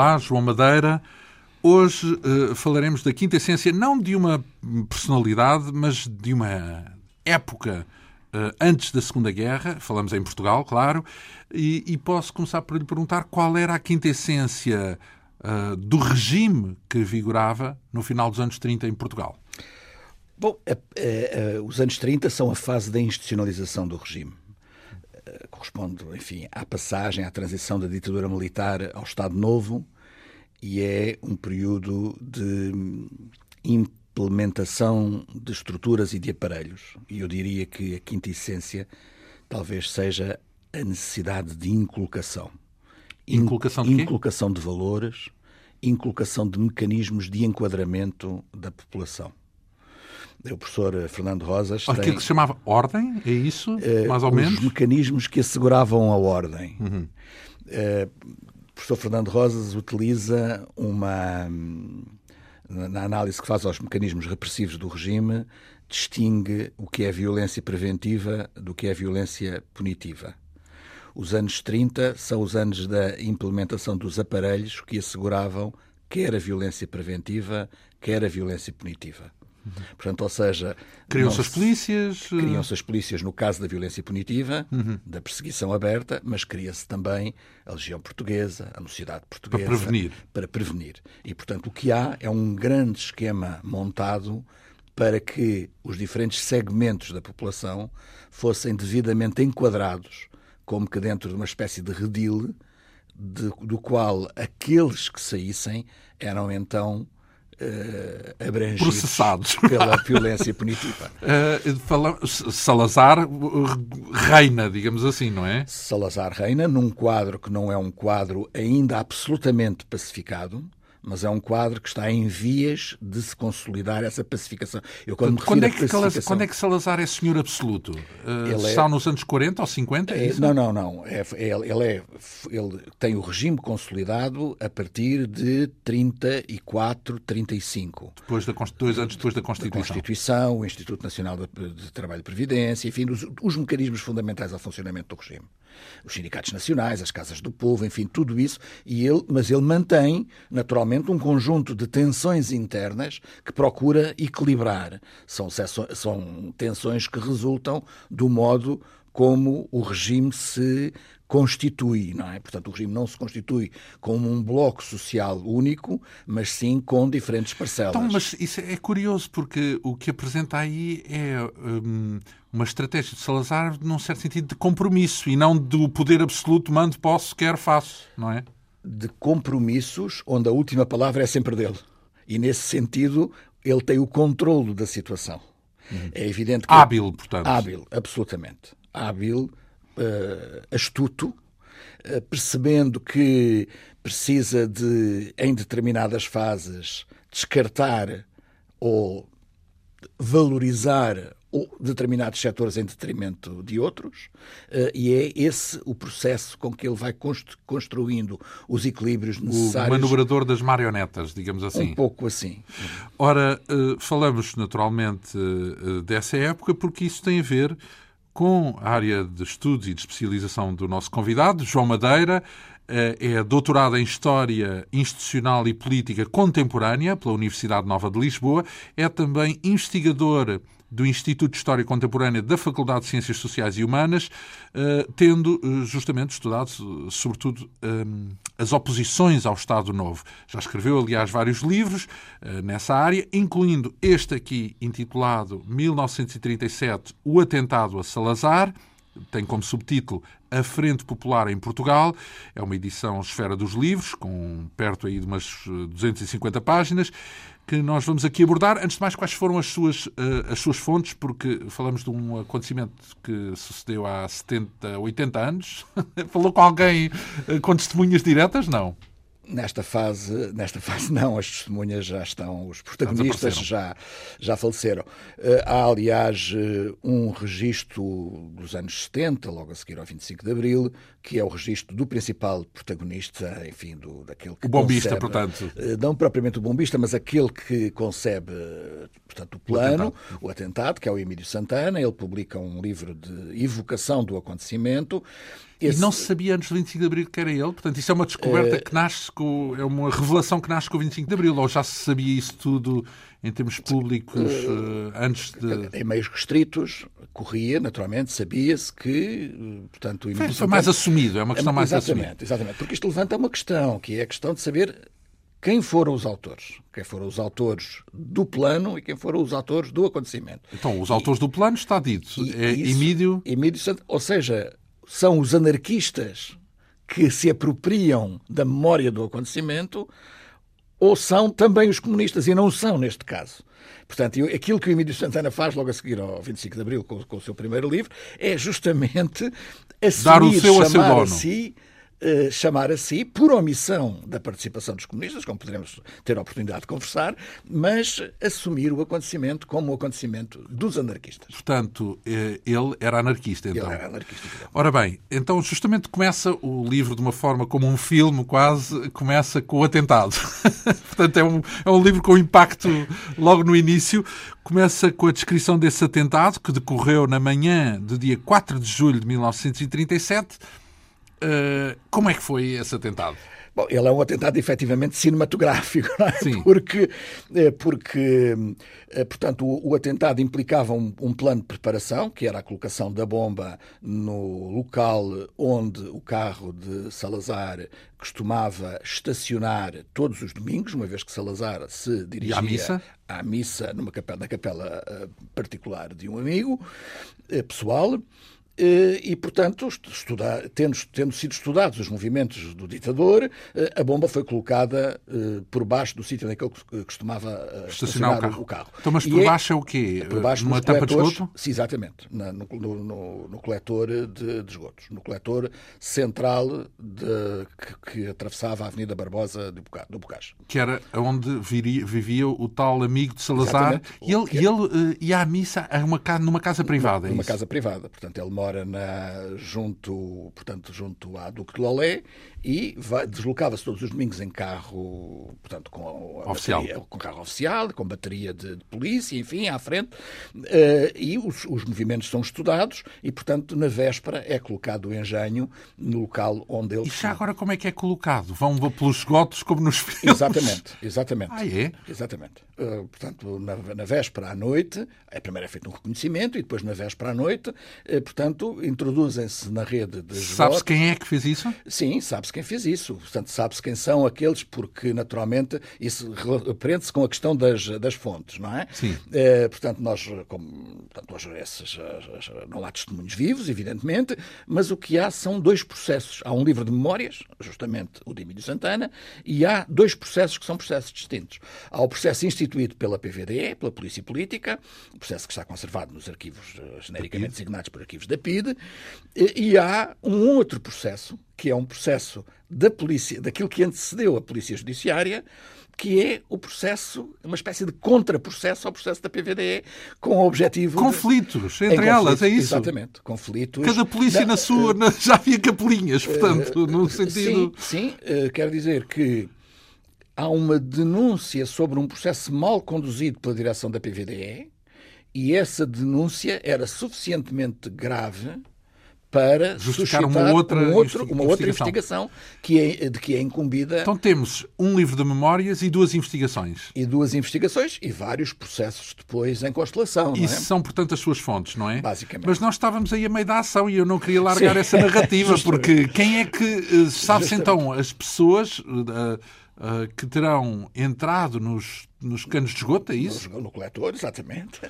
Olá, João Madeira. Hoje uh, falaremos da quinta essência, não de uma personalidade, mas de uma época uh, antes da Segunda Guerra. Falamos em Portugal, claro. E, e, posso começar por lhe perguntar qual era a quinta essência uh, do regime que vigorava no final dos anos 30 em Portugal. Bom, os anos 30 são a fase da institucionalização do regime corresponde, enfim, à passagem, à transição da ditadura militar ao Estado Novo e é um período de implementação de estruturas e de aparelhos. E eu diria que a quinta essência talvez seja a necessidade de inculcação. Inculcação de quê? Inculcação de valores, inculcação de mecanismos de enquadramento da população o professor Fernando Rosas. Aquilo tem, que se chamava ordem, é isso? Uh, mais ou menos? Os mecanismos que asseguravam a ordem. Uhum. Uh, o professor Fernando Rosas utiliza uma. Na análise que faz aos mecanismos repressivos do regime, distingue o que é violência preventiva do que é violência punitiva. Os anos 30 são os anos da implementação dos aparelhos que asseguravam quer a violência preventiva, quer a violência punitiva. Portanto, ou seja... Criam-se as polícias... Eh, criam-se as polícias no caso da violência punitiva, uhum. da perseguição aberta, mas cria-se também a Legião Portuguesa, a Mocidade Portuguesa... Para prevenir. Para prevenir. E, portanto, o que há é um grande esquema montado para que os diferentes segmentos da população fossem devidamente enquadrados, como que dentro de uma espécie de redil, de, do qual aqueles que saíssem eram então uh, abrangidos processados pela violência punitiva. Uh, Salazar reina, digamos assim, não é? Salazar reina num quadro que não é um quadro ainda absolutamente pacificado, mas é um quadro que está em vias de se consolidar essa pacificação. Eu, quando, quando, é, que pacificação... quando é que Salazar é senhor absoluto? Uh, está é... nos anos 40 ou 50? É, é não, não, não. É, é, ele, é, ele tem o regime consolidado a partir de 34, 35. Depois da, dois anos depois da Constituição. A Constituição, o Instituto Nacional de, de Trabalho e Previdência, enfim, os, os mecanismos fundamentais ao funcionamento do regime os sindicatos nacionais, as casas do povo, enfim, tudo isso, e ele, mas ele mantém, naturalmente, um conjunto de tensões internas que procura equilibrar. São, são tensões que resultam do modo como o regime se constitui, não é? Portanto, o regime não se constitui como um bloco social único, mas sim com diferentes parcelas. Então, mas isso é curioso, porque o que apresenta aí é hum, uma estratégia de Salazar, num certo sentido, de compromisso e não do poder absoluto, mando, posso, quero, faço, não é? De compromissos, onde a última palavra é sempre dele. E, nesse sentido, ele tem o controlo da situação. Uhum. É evidente que... Hábil, portanto. Hábil, absolutamente. Hábil, uh, astuto, uh, percebendo que precisa de, em determinadas fases, descartar ou valorizar determinados setores em detrimento de outros, uh, e é esse o processo com que ele vai construindo os equilíbrios necessários. O manobrador das marionetas, digamos assim. Um pouco assim. Ora, falamos naturalmente dessa época porque isso tem a ver com a área de estudos e de especialização do nosso convidado, João Madeira. Eh, é doutorado em História Institucional e Política Contemporânea pela Universidade Nova de Lisboa. É também investigador do Instituto de História Contemporânea da Faculdade de Ciências Sociais e Humanas, eh, tendo eh, justamente estudado, sobretudo, as oposições ao Estado Novo. Já escreveu, aliás, vários livros nessa área, incluindo este aqui, intitulado 1937, O Atentado a Salazar tem como subtítulo A Frente Popular em Portugal. É uma edição Esfera dos Livros, com perto aí de umas 250 eh, páginas, que nós vamos aqui abordar. Antes de mais, quais foram as suas, uh, as suas fontes? Porque falamos de um acontecimento que sucedeu há 70, 80 anos. Falou com alguém uh, com testemunhas diretas? Não. Nesta fase, nesta fase não, as testemunhas já estão, os protagonistas já, já faleceram. Eh, há, aliás, eh, um registro dos anos 70, logo a seguir ao 25 de Abril, que é o registro do principal protagonista, enfim, do, daquele que O bombista, concebe, portanto. Eh, não propriamente o bombista, mas aquele que concebe, portanto, o plano, o atentado, o atentado que é o Emílio Santana. Ele publica um livro de evocação do acontecimento esse... E não se sabia antes do 25 de Abril que era ele? Portanto, isso é uma descoberta uh... que nasce com. É uma revelação que nasce com o 25 de Abril, ou já se sabia isso tudo em termos públicos uh... antes de. Em meios restritos, corria, naturalmente, sabia-se que. Portanto, o foi, foi mais assumido, é uma questão mais exatamente, assumida. Exatamente, porque isto levanta uma questão, que é a questão de saber quem foram os autores. Quem foram os autores do plano e quem foram os autores do acontecimento. Então, os autores e, do plano está dito. É isso, Emílio. Emílio Ou seja, são os anarquistas que se apropriam da memória do acontecimento ou são também os comunistas, e não são neste caso. Portanto, aquilo que o Emílio Santana faz logo a seguir ao 25 de Abril, com, com o seu primeiro livro, é justamente assumir, Dar o seu chamar a, a si eh, chamar a si, por omissão da participação dos comunistas, como poderemos ter a oportunidade de conversar, mas assumir o acontecimento como o acontecimento dos anarquistas. Portanto, eh, ele era anarquista, então. Ele era anarquista. Ora bem, então justamente começa o livro de uma forma como um filme, quase, começa com o atentado. Portanto, é um, é um livro com impacto logo no início. Começa com a descrição desse atentado, que decorreu na manhã do dia 4 de julho de 1937 Uh, como é que foi esse atentado? Bom, ele é um atentado efetivamente cinematográfico, não é? Sim. Porque, eh, porque eh, portanto, o, o atentado implicava um, um, plano de preparação, que era a colocação da bomba no local onde o carro de Salazar costumava estacionar todos os domingos, uma vez que Salazar se dirigia à missa, à missa numa capela, na capela particular de um amigo pessoal. Eh, e, portanto, estudar, tendo, tendo, sido estudados os movimentos do ditador, eh, a bomba foi colocada eh, por baixo do sítio que ele costumava estacionar, o, carro. o, carro. Então, mas por e é baixo é, é o quê? Por baixo Numa tampa de esgoto? Sim, exatamente. Na, no, no, no, coletor de, de, esgotos. No coletor central de, que, que, atravessava a Avenida Barbosa do Bocage. Que era onde viria, vivia o tal amigo de Salazar. E ele, e ele ia à missa uma, numa casa privada, é Numa casa privada. Portanto, ele mora mora na, junto, portanto, junto à Duque de Lolé e deslocava-se todos os domingos em carro, portanto, com, oficial. Bateria, com carro oficial, com bateria de, de polícia, enfim, à frente, uh, e os, os, movimentos são estudados e, portanto, na véspera é colocado o engenho no local onde ele... E já agora como é que é colocado? Vão pelos esgotos como nos filmes? Exatamente, exatamente. Ah, é? Exatamente. Uh, portanto, na, na, véspera à noite, é, primeiro é feito um reconhecimento e depois na véspera à noite, uh, portanto, introduzem-se na rede de Sabe-se quem é que fez isso? Sim, sabe-se quem fez isso. Portanto, sabe-se quem são aqueles, porque naturalmente isso prende-se com a questão das, das fontes, não é? Sim. É, portanto, nós, como, portanto, nós esses, não há testemunhos vivos, evidentemente, mas o que há são dois processos. Há um livro de memórias, justamente o de Emílio Santana, e há dois processos que são processos distintos. Há o processo instituído pela PVDE, pela Polícia Política, o processo que está conservado nos arquivos eh, genericamente designados por arquivos da PIDE, e há um outro processo, que é um processo da polícia, daquilo que antecedeu a polícia judiciária, que é o processo, uma espécie de contraprocesso ao processo da PVDE, com o objetivo. Conflitos de... entre elas, é isso? Exatamente, conflitos. Cada polícia na sua. Uh, já havia capelinhas, portanto, uh, no sentido. Sim, sim uh, quero dizer que há uma denúncia sobre um processo mal conduzido pela direção da PVDE e essa denúncia era suficientemente grave para justificar uma outra, um outro, uma outra investigação que é, de que é incumbida. Então temos um livro de memórias e duas investigações. E duas investigações e vários processos depois em constelação. Isso é? são, portanto, as suas fontes, não é? Basicamente. Mas nós estávamos aí a meio da ação e eu não queria largar Sim. essa narrativa, porque quem é que. Eh, Sabe-se então as pessoas. Uh, uh, que terão entrado nos, nos canos de esgoto, é isso? No, no coletor, exatamente.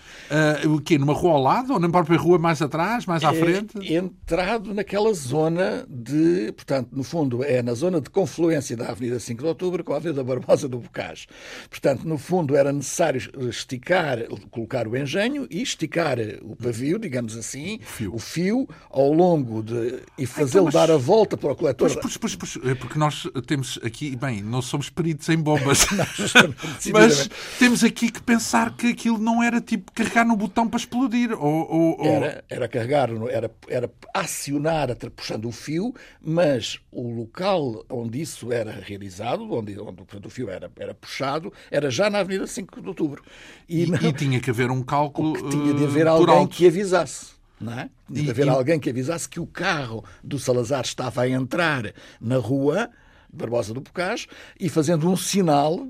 Uh, o quê? Numa rua ao lado ou na própria rua mais atrás, mais à é, frente? Entrado naquela zona de, portanto, no fundo, é na zona de confluência da Avenida 5 de Outubro com a Avenida Barbosa do Bocage. Portanto, no fundo, era necessário esticar, colocar o engenho e esticar o pavio, digamos assim, o fio, o fio ao longo de. e fazê-lo então, dar a volta para o coletor. Pois, pois, pois, pois, é porque nós temos aqui, bem, não somos peritos em bombas, mas temos aqui que pensar que aquilo não era tipo carregar no botão para explodir. Ou, ou, Era, era carregar, era, era acionar puxando o fio, mas o local onde isso era realizado, onde, onde o fio era, era puxado, era já na Avenida 5 de Outubro. E, e, não... e tinha que haver um cálculo. Que tinha de haver uh, alguém que avisasse. Não é? De haver e- alguém que avisasse que o carro do Salazar estava a entrar na rua Barbosa do Bocage e fazendo um sinal.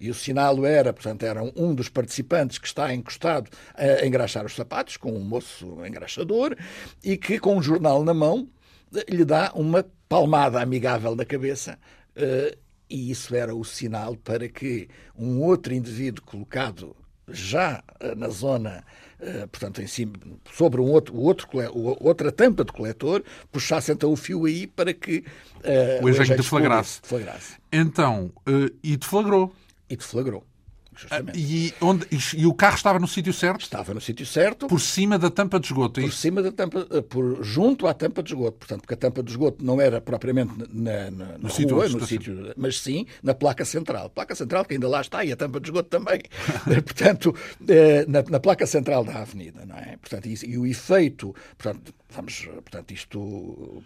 E o sinal era, portanto, era um dos participantes que está encostado a engraxar os sapatos, com um moço engraxador, e que, com um jornal na mão, lhe dá uma palmada amigável na cabeça. eh, E isso era o sinal para que um outro indivíduo colocado já eh, na zona, eh, portanto, em cima, sobre um outro, o outro, o- outra tampa de coletor, puxasse então o fio aí para que eh, O engenho engenho deflagrasse. deflagrasse. Então, eh, e deflagrou. E deflagrou, justamente. E, onde, e, o carro estava no sítio certo? Estava no sítio certo, Por cima da tampa de esgoto. é por isso? cima da tampa, eh, por, junto à tampa de esgoto. Portanto, porque a tampa de esgoto não era propriamente na, na, na sítio rua, no sítio, mas sim na placa central. Placa central que ainda lá está e a tampa de esgoto também. Eh, portanto, eh, na, na placa central da avenida, não é? Portanto, isso- e o efeito, portanto, vamos, portanto, isto, o,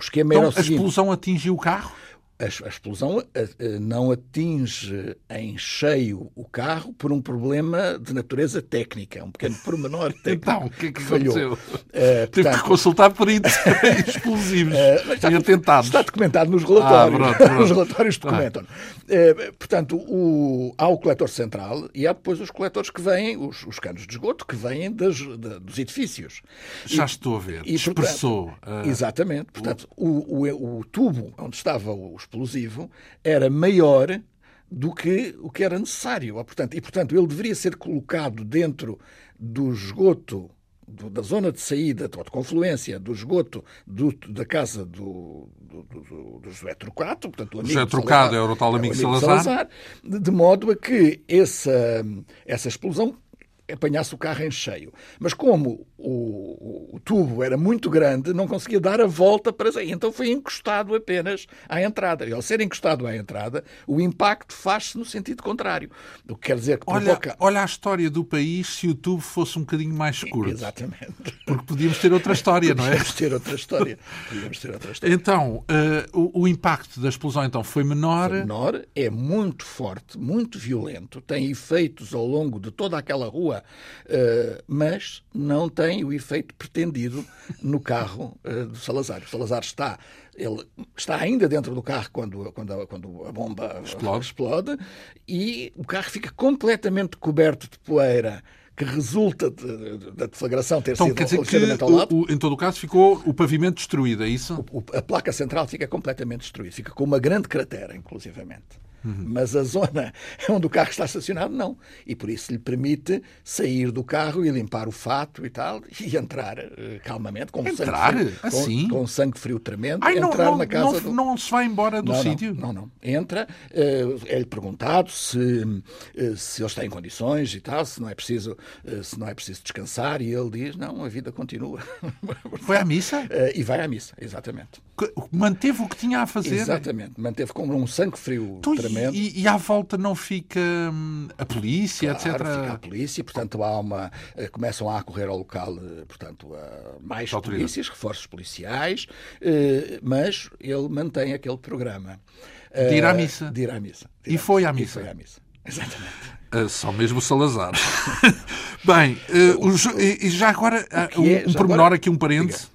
esquema Então, era o a seguinte. explosão atingiu o carro? A, a explosão eh, não atinge em cheio o carro por um problema de natureza técnica, um pequeno pormenor técnico Então, o que é que falhou. aconteceu? Eh, Teve que portanto, consultar peritos explosivos Eh, mas e atentados. Está documentado nos relatórios. Ah, pronto, pronto. Os relatórios documentam. Eh, portanto, o- há o coletor central e há depois os coletores que vêm, os, os canos de esgoto, que vêm das- da- dos edifícios. Já estou a ver. E, portanto, Expressou. ah, Exatamente. Portanto, o, o, o tubo onde estava o explosivo era maior do que o que era necessário. Portanto, e, portanto, ele deveria ser colocado dentro do esgoto, do- da zona de saída, ou de confluência do esgoto do- da casa do, do, do, do José Trocado, portanto, o amigo José Trocado Salazar, era o tal amigo de de Salazar. de, de modo a que essa, essa explosão apanhasse o carro em cheio. Mas como o, o tubo era muito grande, não conseguia dar a volta para sair. Então foi encostado apenas à entrada. E ao ser encostado à entrada, o impacto faz-se no sentido contrário. O que quer dizer que Olha, provoca... olha a história do país se o tubo fosse um bocadinho mais curto. Exatamente. Porque podíamos ter outra história, não é? Podíamos ter outra história. Podíamos ter outra história. Então, eh, o, o impacto da explosão então foi menor. menor, é muito forte, muito violento, tem efeitos ao longo de toda aquela rua, eh, mas não tem o efeito pretendido no carro eh, do Salazar. O Salazar está, ele está ainda dentro do carro quando, quando, a, quando a bomba Explode. explode e o carro fica completamente coberto de poeira que resulta de- de- da deflagração ter Então, sido ligeiramente ao lado. o- o- em todo o caso, ficou o pavimento destruído, é isso? O- a placa central fica completamente destruída, fica com uma grande cratera, inclusivamente. Uhum. Mas a zona onde o carro está estacionado, não. E por isso lhe permite sair do carro e limpar o fato e tal, e entrar eh, calmamente, com Entrar? sangue frio, Assim? com, com sangue frio tremendo, Ai, não, entrar não, na casa não, do... não se vai embora do Não, não, sítio? Não, não. Entra, eh, é-lhe perguntado se, eh, se ele está em condições e tal, se não é preciso, se não é preciso descansar, e ele diz, não, a vida continua. Foi à missa? E vai à missa, exatamente. Manteve o que tinha a fazer? Exatamente. Manteve com um sangue frio Então, e- tremendo. e, e à volta não fica hum, a polícia, Claro, etc. fica a polícia, portanto há uma, eh, começam a acorrer ao local, eh, portanto, mais Autoridade. polícias, reforços policiais, eh, mas ele mantém aquele programa. De ir à missa. De ir à missa. E ir à foi à E missa. foi à missa. Exatamente. Ah, só mesmo o Salazar. Bem, Jo- e, já agora, ah, um, é? um Já pormenor agora? aqui, um parêntese,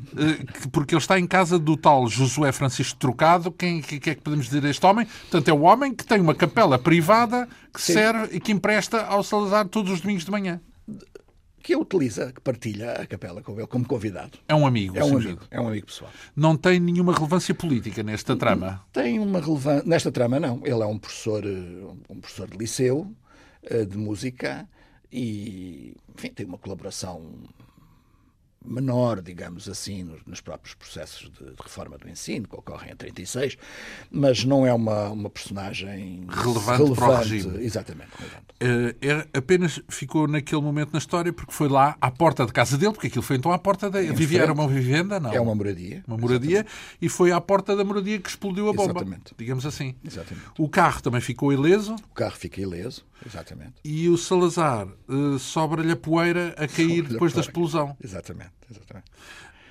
que- porque ele está em casa do tal Josué Francisco Trocado. Quem que, que é que podemos dizer a este homem? Portanto, é o homem que tem uma capela privada que Sim. serve e que empresta ao Salazar todos os domingos de manhã. Que utiliza, que partilha a capela com ele como convidado. É um amigo. É um amigo, é um amigo pessoal. Não tem nenhuma relevância política nesta trama. Tem uma relevância. Nesta trama, não. Ele é um professor, um professor de liceu, de música, e enfim, tem uma colaboração menor, digamos assim, nos, próprios processos de, reforma do ensino, que ocorrem em 36, mas não é uma, uma personagem Relevante para o regime. Exatamente, relevante. Eh, apenas ficou naquele momento na história porque foi lá à porta de casa dele, porque aquilo foi então à porta da. Vivia, era uma vivenda, não? É uma moradia. Uma moradia e foi à porta da moradia que explodiu a bomba. Exatamente. Digamos assim. Exatamente. O carro também ficou ileso O carro fica ileso, exatamente. e o Salazar eh, sobra-lhe a poeira a cair a depois da explosão. Exatamente, exatamente.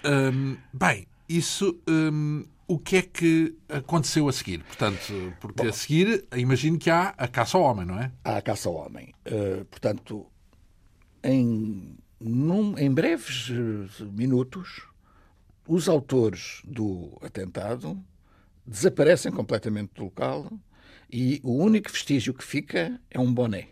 Hum, bem, isso. hum, o que é que aconteceu a seguir? Portanto, porque a seguir, imagino que há a caça ao homem, não é? à caça ao homem. Eh, portanto, em num, em breves eh, minutos, os autores do atentado desaparecem completamente do local e o único vestígio que fica é um boné.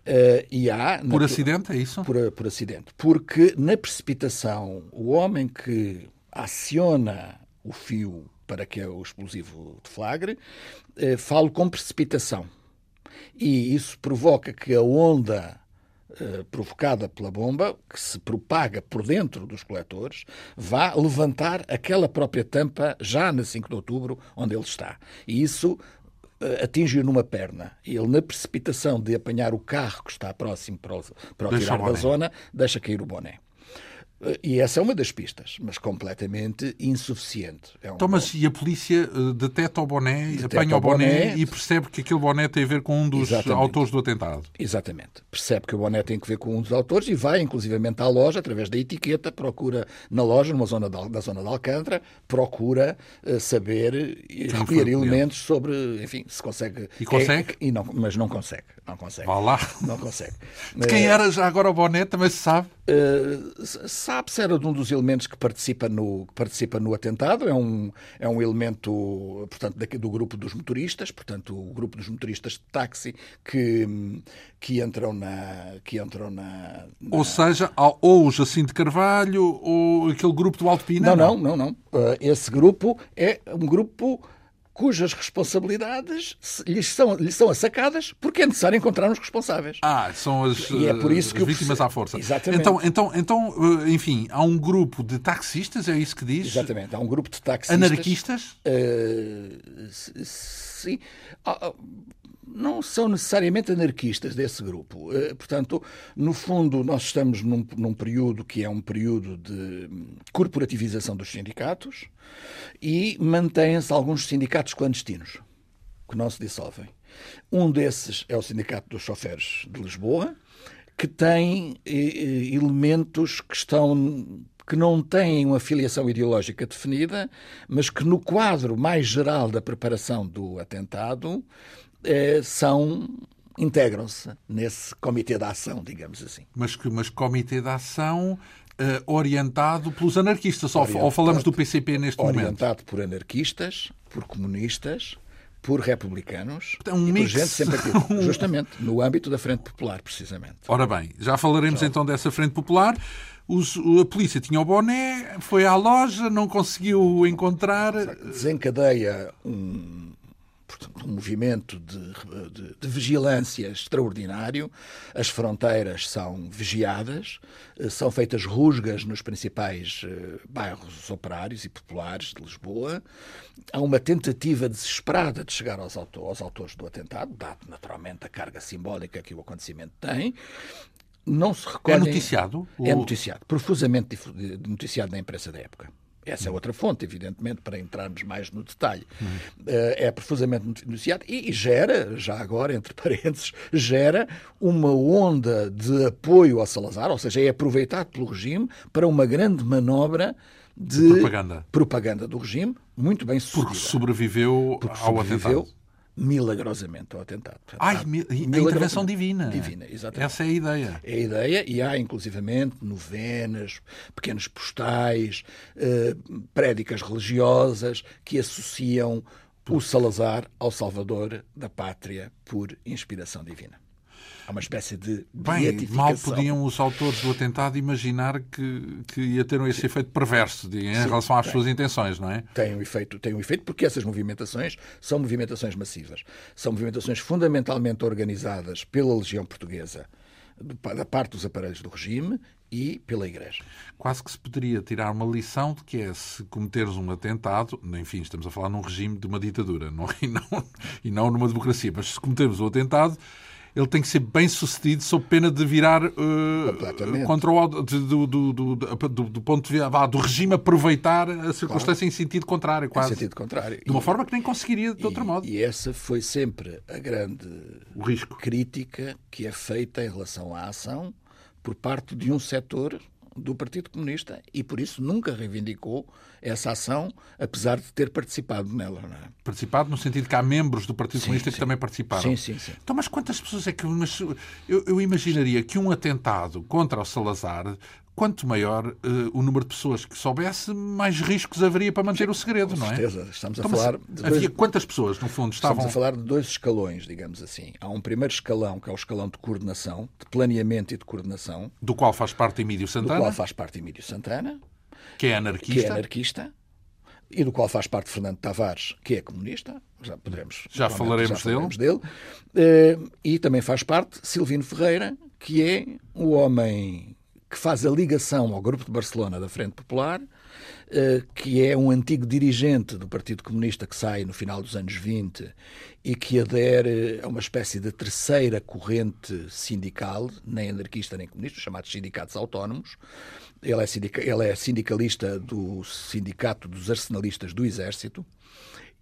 Uh, e há, por na, acidente, é isso? Por, por acidente. Porque na precipitação, o homem que aciona o fio para que o explosivo deflagre, uh, fala com precipitação. E isso provoca que a onda eh, provocada pela bomba, que se propaga por dentro dos coletores, vá levantar aquela própria tampa já na 5 de outubro, onde ele está. E isso uh, atinge-o numa perna. E ele, na precipitação de apanhar o carro que está próximo para o, para o tirar da zona, deixa cair o boné. E essa é uma das pistas, mas completamente insuficiente. É um então, mas e a polícia uh, deteta o boné, deteta apanha o boné, boné, e percebe que aquele boné tem a ver com um dos Exatamente. autores do atentado? Exatamente. Percebe que o boné tem a ver com um dos autores e vai, inclusivamente, à loja, através da etiqueta, procura na loja, numa zona da, da zona de Alcântara, procura uh, saber e recolher elementos sobre, enfim, se consegue. E consegue? É, e não, mas não consegue. Não consegue. Vá lá. Não consegue. De quem eh, era já agora o boné, também se sabe? Uh, sabe-se era de um dos elementos que participa no, que participa no atentado, é um, é um elemento, portanto, do grupo dos motoristas, portanto, o grupo dos motoristas de táxi que, que entram na... Que entram na, na... Ou seja, ou o Jacinto Carvalho ou aquele grupo do Alto Pina? Não, não, não, não. Uh, esse grupo é um grupo cujas responsabilidades lhes são, lhes são assacadas porque é necessário encontrar os responsáveis. Ah, são as, e é por isso que vítimas à força. Exatamente. Então, então, então, eh, enfim, há um grupo de taxistas, é isso que diz? Exatamente, há um grupo de taxistas. Anarquistas? Uh, sim. Não são necessariamente anarquistas desse grupo. Eh, portanto, no fundo, nós estamos num, num, período que é um período de corporativização dos sindicatos e mantêm-se alguns sindicatos clandestinos que não se dissolvem. Um desses é o Sindicato dos Choferes de Lisboa, que tem eh, eh, elementos que estão que não têm uma filiação ideológica definida, mas que no quadro mais geral da preparação do atentado eh, são integram-se nesse comitê de ação, digamos assim. Mas que mas comitê de ação uh, orientado pelos anarquistas, orientado, ou falamos do PCP neste orientado momento? Orientado por anarquistas, por comunistas, por republicanos é um e mix. por gente sem partido. Justamente, no âmbito da Frente Popular, precisamente. Ora bem, já falaremos já. então dessa Frente Popular. Os, a polícia tinha o boné, foi à loja, não conseguiu encontrar. Desencadeia um, portanto, um movimento de, de, de, vigilância extraordinário. As fronteiras são vigiadas, eh, são feitas rusgas nos principais eh, bairros operários e populares de Lisboa. Há uma tentativa desesperada de chegar aos, aos autores do atentado, dado naturalmente a carga simbólica que o acontecimento tem. Não se recolhem... É noticiado? É noticiado, profusamente noticiado na imprensa da época. Essa é outra fonte, evidentemente, para entrarmos mais no detalhe. Uhum. É profusamente denunciado e gera, já agora, entre parênteses, gera uma onda de apoio ao Salazar, ou seja, é aproveitado pelo regime para uma grande manobra de propaganda, propaganda do regime, muito bem sucedida. Porque sobreviveu Porque ao sobreviveu atentado milagrosamente ao atentado. Portanto, Ai, a intervenção divina. Divina, exatamente. Essa é a ideia. É a ideia e há, inclusivamente, novenas, pequenos postais, eh, prédicas religiosas que associam o Salazar ao Salvador da pátria por inspiração divina. Há uma espécie de Bem, mal podiam os autores do atentado imaginar que, que ia ter esse efeito perverso de, em Sim, relação às tem. suas intenções, não é? Tem um, efeito, tem um efeito porque essas movimentações são movimentações massivas. São movimentações fundamentalmente organizadas pela Legião Portuguesa, da parte dos aparelhos do regime e pela Igreja. Quase que se poderia tirar uma lição de que é se cometeres um atentado, enfim, estamos a falar num regime de uma ditadura não, e, não, e não numa democracia, mas se cometermos o um atentado ele tem que ser bem sucedido sob pena de virar uh, contra o do, do, do, do, ponto de vista do regime aproveitar a circunstância claro. em sentido contrário, quase. Em sentido contrário. De uma e, forma que nem conseguiria de outro modo. E essa foi sempre a grande o risco. crítica que é feita em relação à ação por parte de um setor do Partido Comunista e por isso nunca reivindicou essa ação, apesar de ter participado nela. É? Participado no sentido que há membros do Partido sim, Comunista sim. que também participaram. Sim, sim, sim. Então, mas quantas pessoas é que. Mas eu, eu imaginaria que um atentado contra o Salazar quanto maior uh, o número de pessoas que soubesse, mais riscos haveria para manter o segredo, Com não é? certeza. Estamos a então, falar. Dois... Havia quantas pessoas, no fundo, estavam. Estamos a falar de dois escalões, digamos assim. Há um primeiro escalão, que é o escalão de coordenação, de planeamento e de coordenação. Do qual faz parte Emílio Santana. Do qual faz parte Emílio Santana. Que é anarquista. Que é anarquista. E do qual faz parte Fernando Tavares, que é comunista. Já poderemos. Já falaremos, já falaremos dele. dele. Uh, e também faz parte Silvino Ferreira, que é o homem que faz a ligação ao Grupo de Barcelona da Frente Popular, eh, que é um antigo dirigente do Partido Comunista que sai no final dos anos 20 e que adere a uma espécie de terceira corrente sindical, nem anarquista nem comunista, chamados sindicatos autónomos. Ele é, sindica, ele é sindicalista do Sindicato dos Arsenalistas do Exército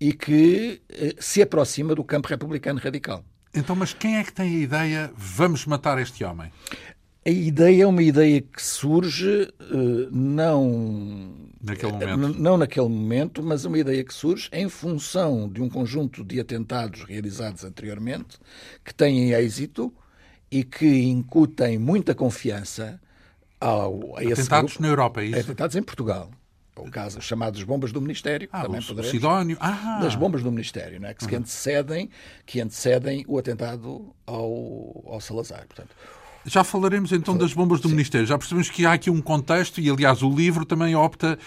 e que eh, se aproxima do campo republicano radical. Então, mas quem é que tem a ideia vamos matar este homem? A ideia é uma ideia que surge uh, não naquele momento. não naquele momento, mas uma ideia que surge em função de um conjunto de atentados realizados anteriormente que têm êxito e que incutem muita confiança ao, a esse Atentados grupo. na Europa, é isso? Atentados em Portugal. O caso chamados bombas do Ministério, ah, também poderemos. Sidónio. Ah. Das bombas do Ministério, não é? que, uhum. antecedem, que antecedem o atentado ao, ao Salazar. Portanto, já falaremos então das bombas do Sim. Ministério. Já percebemos que há aqui um contexto e, aliás, o livro também opta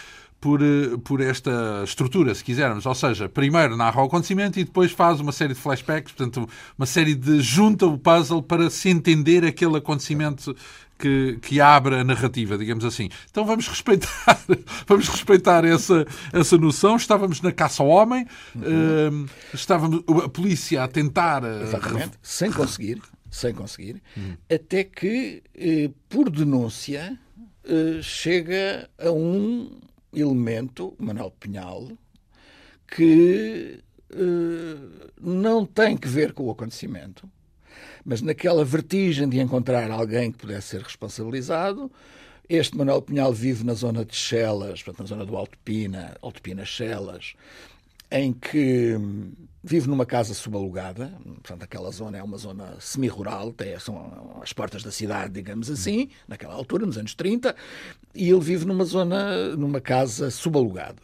por, eh, por esta estrutura, se quisermos. Ou seja, primeiro narra o acontecimento e depois faz uma série de flashbacks, portanto, uma série de. junta o puzzle para se entender aquele acontecimento que, que abre a narrativa, digamos assim. Então vamos respeitar, vamos respeitar essa, essa noção. Estávamos na caça ao homem, uhum. uh, estávamos a polícia a tentar. Eh, Exatamente, sem conseguir sem conseguir, até que, eh, por denúncia, eh, chega a um elemento, Manuel Pinhal, que eh, não tem que ver com o acontecimento, mas naquela vertigem de encontrar alguém que pudesse ser responsabilizado, este Manuel Pinhal vive na zona de Chelas, portanto, na zona do Alto Pina, Alto Pina Chelas, em que vive numa casa subalugada, portanto, aquela zona é uma zona semi-rural, são as portas da cidade, digamos assim, naquela altura, nos anos 30, e ele vive numa zona, numa casa subalugada.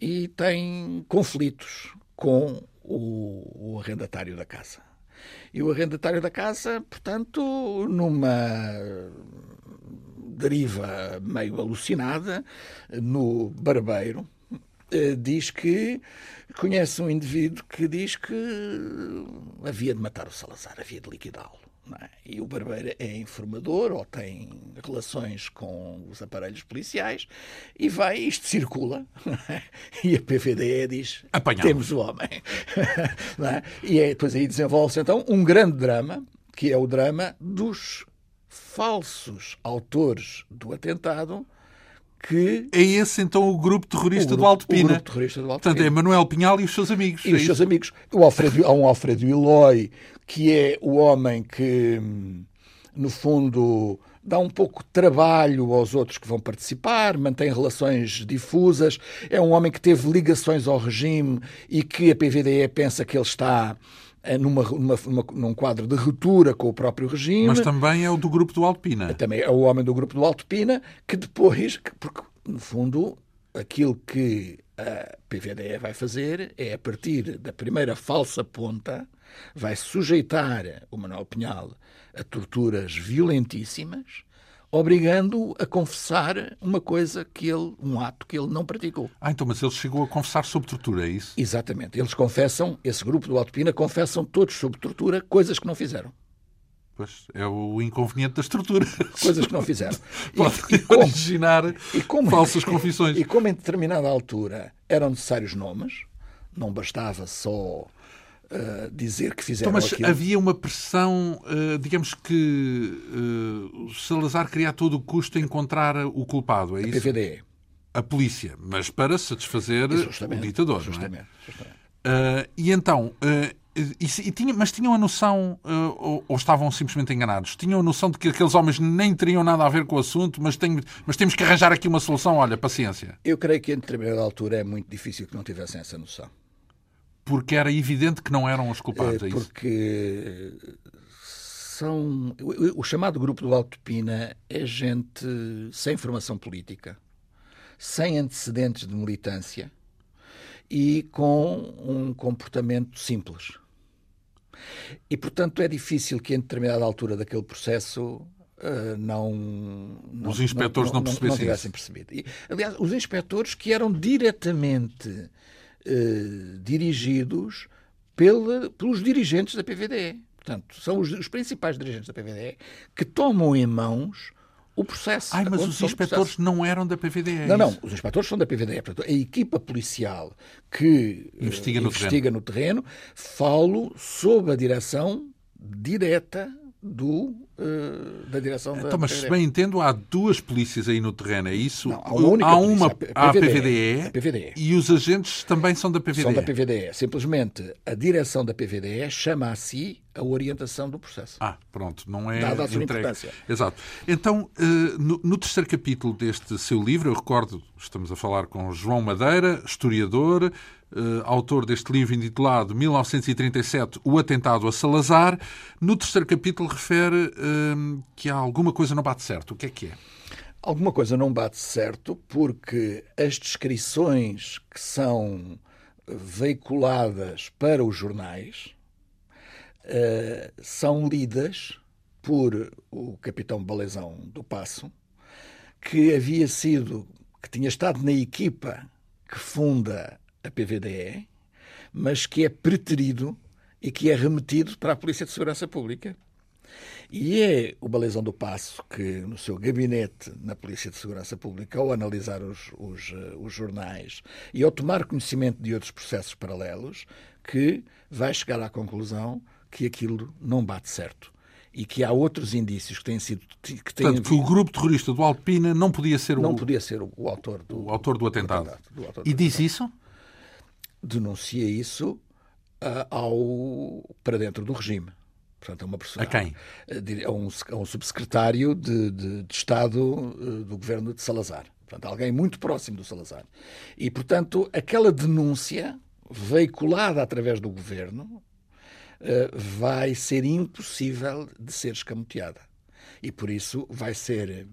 E tem conflitos com o, o arrendatário da casa. E o arrendatário da casa, portanto, numa deriva meio alucinada, no barbeiro, eh, diz que conhece um indivíduo que diz que havia de matar o Salazar, havia de liquidá-lo. É? E o Barbeiro é informador ou tem relações com os aparelhos policiais e vai, isto circula, é? e a PVDE diz: Apanhamos. temos o homem. É? E é, depois aí desenvolve-se então um grande drama, que é o drama dos falsos autores do atentado que... É esse então o grupo terrorista o grupo, do Alto Pina. O grupo terrorista do Alto Portanto, Pina. é Manuel Pinhal e os seus amigos. E é os seus amigos. O Alfredo, há um Alfredo Eloy, que é o homem que, no fundo, dá um pouco de trabalho aos outros que vão participar, mantém relações difusas, é um homem que teve ligações ao regime e que a PVDE pensa que ele está numa, numa, numa, num quadro de ruptura com o próprio regime. Mas também é o do grupo do Alto Pina. Também é o homem do grupo do Alto Pina, que depois, porque no fundo, aquilo que a PVDE vai fazer é, a partir da primeira falsa ponta, vai sujeitar o Manuel Pinhal a torturas violentíssimas, obrigando-o a confessar uma coisa que ele, um ato que ele não praticou. Ah, então, mas ele chegou a confessar sob tortura, é isso? Exatamente. Eles confessam, esse grupo do Alto Pina confessam todos sob tortura coisas que não fizeram. Pois, é o inconveniente das torturas. Coisas que não fizeram. Pode e, originar e como, falsas confissões. E como em determinada altura eram necessários nomes, não bastava só Uh, dizer que fizeram então, mas aquilo. havia uma pressão, uh, digamos que uh, Salazar queria a todo custo encontrar o culpado, é a isso? PVDE. A polícia, mas para satisfazer o ditador, justamente, é? Justamente. e então, E, e tinha, mas tinham a noção, uh, ou, ou, estavam simplesmente enganados? Tinham a noção de que aqueles homens nem teriam nada a ver com o assunto, mas, tem, mas temos que arranjar aqui uma solução? Olha, paciência. Eu creio que em determinada altura é muito difícil que não tivessem essa noção. Porque era evidente que não eram os culpados, é, é Porque são. O, chamado grupo do Alto Pina é gente sem formação política, sem antecedentes de militância e com um comportamento simples. E, portanto, é difícil que em determinada altura daquele processo Uh, não, não, os inspectores não, não, não, não tivessem percebido. E, aliás, os inspectores que eram diretamente uh, dirigidos pela, pelos dirigentes da PVDE. Portanto, são os, os, principais dirigentes da PVDE que tomam em mãos o processo. Ai, mas os inspectores não eram da PVDE. É não, não, os inspectores são da PVDE. Portanto, a equipa policial que investiga, uh, no, investiga terreno. no terreno, falo sob a direção direta do, uh, da direção então, da Mas se bem entendo, há duas polícias aí no terreno, é isso? Não, há uma, há uma polícia, a PVDE, a PVDE, e os agentes também são da PVDE. São da PVDE. Simplesmente a direção da PVDE chama a si a orientação do processo. Ah, pronto, não é Dada a sua entregue. importância. Exato. Então, uh, no, no terceiro capítulo deste seu livro, eu recordo, estamos a falar com João Madeira, historiador, autor deste livro intitulado 1937, O Atentado a Salazar. No terceiro capítulo refere uh, que há alguma coisa não bate certo. O que é que é? Alguma coisa não bate certo porque as descrições que são veiculadas para os jornais uh, são lidas por o capitão Balezão do Passo, que havia sido, que tinha estado na equipa que funda a PVDE, mas que é preterido e que é remetido para a Polícia de Segurança Pública. E é o Balezão do Passo que, no seu gabinete na Polícia de Segurança Pública, ao analisar os, os, eh, os, jornais e ao tomar conhecimento de outros processos paralelos, que vai chegar à conclusão que aquilo não bate certo. E que há outros indícios que têm sido. Que têm Portanto, que o grupo terrorista do Alpina não podia ser não o. podia ser o, o autor do. O autor do atentado. Do atentado, do autor do e diz isso? Denuncia isso uh, ao, para dentro do regime. Portanto, é uma pessoa, a quem? A um, a um subsecretário de, de, de Estado uh, do governo de Salazar. Portanto, alguém muito próximo do Salazar. E, portanto, aquela denúncia veiculada através do governo uh, vai ser impossível de ser escamoteada. E, por isso, vai ser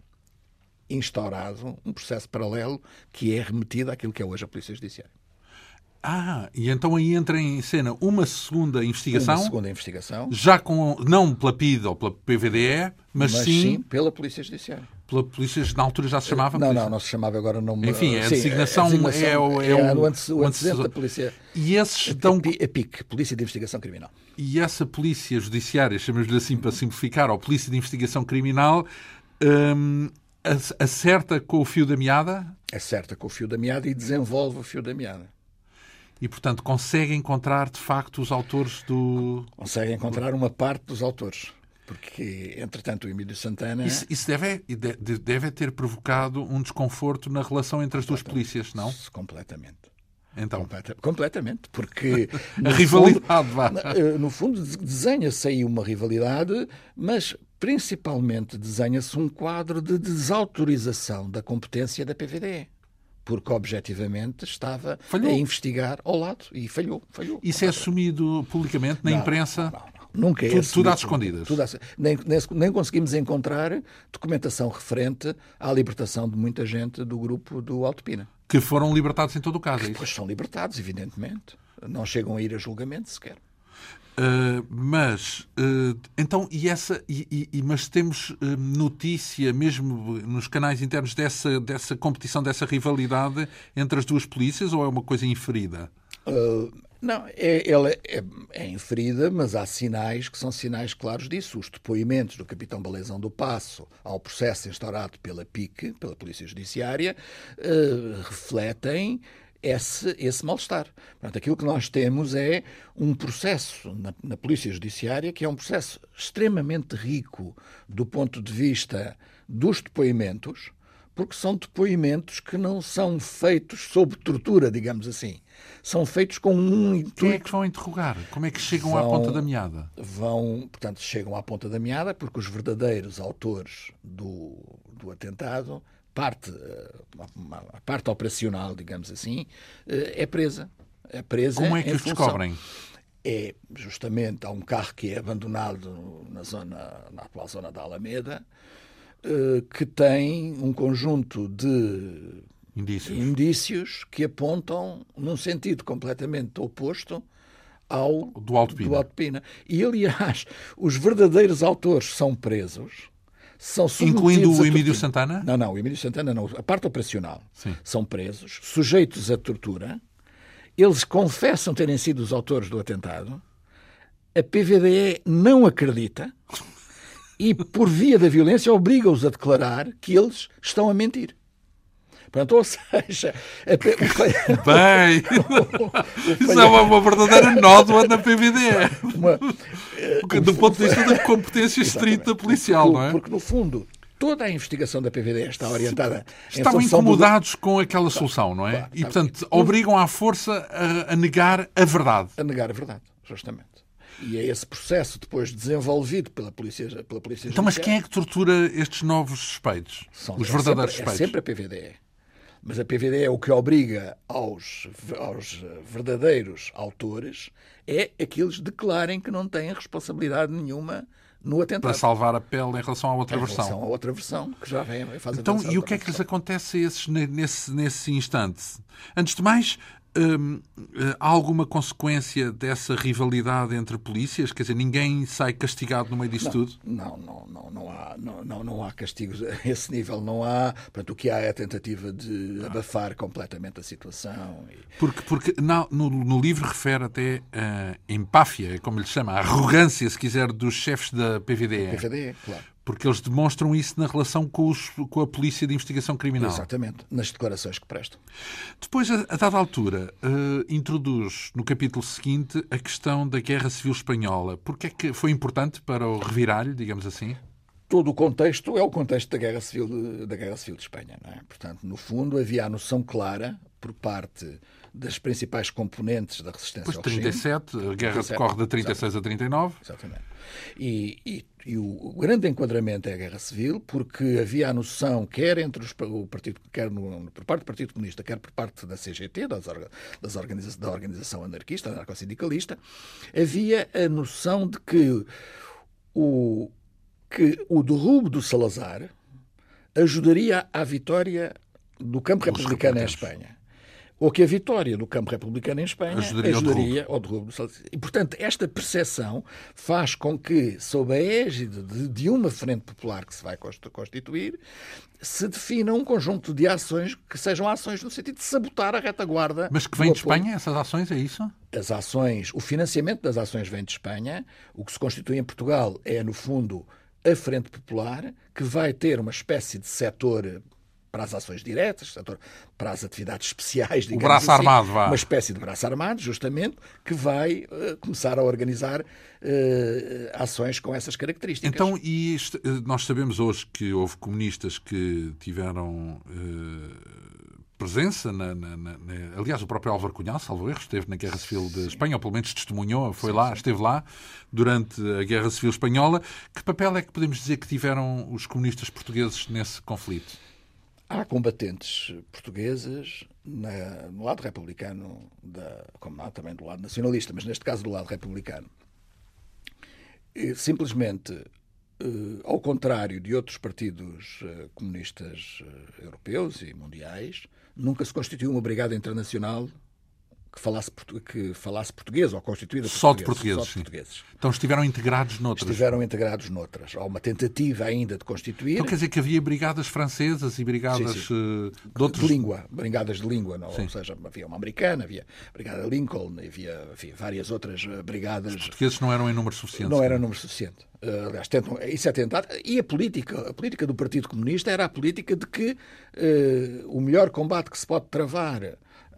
instaurado um processo paralelo que é remetido àquilo que é hoje a Polícia Judiciária. Ah, e então aí entra em cena uma segunda investigação. Uma segunda investigação. Já com, não pela PID ou pela PVDE, mas, mas sim, sim, pela Polícia Judiciária. Pela Polícia, na altura já se chamava? Não, não, não se chamava agora não. Enfim, a, sim, designação, a designação é, o, é, é o, antecedente, o antecedente da Polícia. E esses estão. A PIC, Polícia de Investigação Criminal. E essa Polícia Judiciária, chamamos-lhe assim para simplificar, ou Polícia de Investigação Criminal, hum, acerta com o fio da meada? Acerta com o fio da meada e desenvolve o fio da meada e, portanto, consegue encontrar, de facto, os autores do... Consegue encontrar uma parte dos autores. Porque, entretanto, o Emílio Santana... Isso, isso deve, deve ter provocado um desconforto na relação entre as duas polícias, não? Completamente. Então. Completa, completamente, porque a rivalidade fundo, eh, no fundo desenha-se aí uma rivalidade, mas principalmente desenha-se um quadro de desautorização da competência da PVDE porque objetivamente estava falhou. a investigar ao lado e falhou. falhou Isso é assumido publicamente na não, imprensa? Não, não, Nunca é tudo, assumido, tudo às escondidas. Tudo, nem, nem, nem, conseguimos encontrar documentação referente à libertação de muita gente do grupo do Alto Pina. Que foram libertados em todo o caso, é? Pois são libertados, evidentemente. Não chegam a ir a julgamento sequer. Uh, mas uh, então e essa e, e, mas temos uh, notícia mesmo nos canais internos dessa dessa competição dessa rivalidade entre as duas polícias ou é uma coisa inferida? Não é, ela é, é inferida mas há sinais que são sinais claros disso. Os depoimentos do capitão Balezão do Passo ao processo instaurado pela PIC pela polícia judiciária refletem esse, esse mal-estar. Portanto, aquilo que nós temos é um processo na, na, Polícia Judiciária que é um processo extremamente rico do ponto de vista dos depoimentos, porque são depoimentos que não são feitos sob tortura, digamos assim. são feitos com um intuito. Quem é que vão interrogar? Como é que chegam vão, à ponta da meada? Vão, portanto, chegam à ponta da meada porque os verdadeiros autores do, do atentado, parte, a parte operacional, digamos assim, é presa. É presa Como é que os função. descobrem? É justamente há um carro que é abandonado na zona, na atual zona da Alameda, que tem um conjunto de indícios. indícios que apontam num sentido completamente oposto ao do Alto Pina. Do Alto Pina. E, aliás, os verdadeiros autores são presos. São Incluindo o Emílio Santana? Não, não, o Emílio Santana não. A parte operacional. Sim. São presos, sujeitos à tortura. Eles confessam terem sido os autores do atentado. A PVDE não acredita e, por via da violência, obriga-os a declarar que eles estão a mentir. Portanto, ou seja, a... bem, isso é uma, verdadeira nódoa na PVDE. Uma... Do ponto de vista da competência estrita policial, porque, não é? Porque, no fundo, toda a investigação da PVDE está orientada. Estavam incomodados do... com aquela solução, não é? Claro, e, portanto, obrigam à força a, a negar a verdade. A negar a verdade, justamente. E é esse processo depois desenvolvido pela polícia, pela polícia Então, mas quem é que tortura estes novos suspeitos? São, Os verdadeiros é sempre, suspeitos? É sempre a PVDE. Mas a PVD é o que obriga aos, aos verdadeiros autores é que eles declarem que não têm responsabilidade nenhuma no atentado. Para salvar a pele em relação à outra em versão. Em relação à outra versão, que já vem faz Então, e o que é que lhes acontece a esses nesse, nesse instante? Antes de mais, Hum, há alguma consequência dessa rivalidade entre polícias? Quer dizer, ninguém sai castigado no meio disso não, tudo? Não, não, não, não, há, não, não, não há castigos a esse nível. Não há. Portanto, o que há é a tentativa de abafar completamente a situação. E... Porque, porque no, no, livro refere até a empáfia, como lhe chama, a arrogância, se quiser, dos chefes da PVDE. PVDE, claro porque eles demonstram isso na relação com, os, com, a Polícia de Investigação Criminal. Exatamente, nas declarações que prestam. Depois, a, a dada altura, uh, introduz no capítulo seguinte a questão da Guerra Civil Espanhola. Porque é que foi importante para o reviralho, digamos assim? Todo o contexto é o contexto da Guerra Civil de, da Guerra Civil de Espanha. É? Portanto, no fundo, havia a noção clara por parte das principais componentes da resistência pois, ao 37, regime. a guerra 37, decorre de 36 exatamente. a 39. Exatamente. E, e, e o, grande enquadramento é a guerra civil, porque havia a noção, quer entre os, o partido, quer no, por parte do Partido Comunista, quer por parte da CGT, das, das organiza, da organização anarquista, anarcossindicalista, havia a noção de que o, que o derrubo do Salazar ajudaria à vitória do campo republicano em Espanha ou que a vitória do campo republicano em Espanha ajudaria, ajudaria ao derrubo. E, portanto, esta percepção faz com que, sob a égide de, de, uma frente popular que se vai constituir, se defina um conjunto de ações que sejam ações no sentido de sabotar a retaguarda. Mas que vem de Espanha, essas ações, é isso? As ações, o financiamento das ações vem de Espanha. O que se constitui em Portugal é, no fundo, a Frente Popular, que vai ter uma espécie de setor para as ações diretas, para as atividades especiais, digamos o braço assim, armado, vá. uma espécie de braço armado, justamente, que vai uh, começar a organizar uh, ações com essas características. Então, e este, eh, nós sabemos hoje que houve comunistas que tiveram uh, presença, na, na, na, aliás, o próprio Álvaro Cunhal, salvo erro, esteve na Guerra Civil de Espanha, ou pelo menos testemunhou, foi sim, lá, sim. esteve lá durante a Guerra Civil Espanhola. Que papel é que podemos dizer que tiveram os comunistas portugueses nesse conflito? Há combatentes portugueses na, no lado republicano, da, como há também do lado nacionalista, mas neste caso do lado republicano. E, simplesmente, eh, ao contrário de outros partidos eh, comunistas eh, europeus e mundiais, nunca se constituiu uma brigada internacional que falasse, que falasse português ou constituída por só portugueses. De portugueses, só de portugueses. Então estiveram integrados noutras. Estiveram integrados noutras. Há uma tentativa ainda de constituir. Então quer dizer que havia brigadas francesas e brigadas sim, sim. de outros... De língua, brigadas de língua. Não? Ou seja, havia uma americana, havia a brigada Lincoln, havia várias outras eh, brigadas. Os portugueses não eram em número suficiente. Não era número suficiente. Uh, aliás, tentam, isso é tentado. E a política, a política do Partido Comunista era a política de que uh, o melhor combate que se pode travar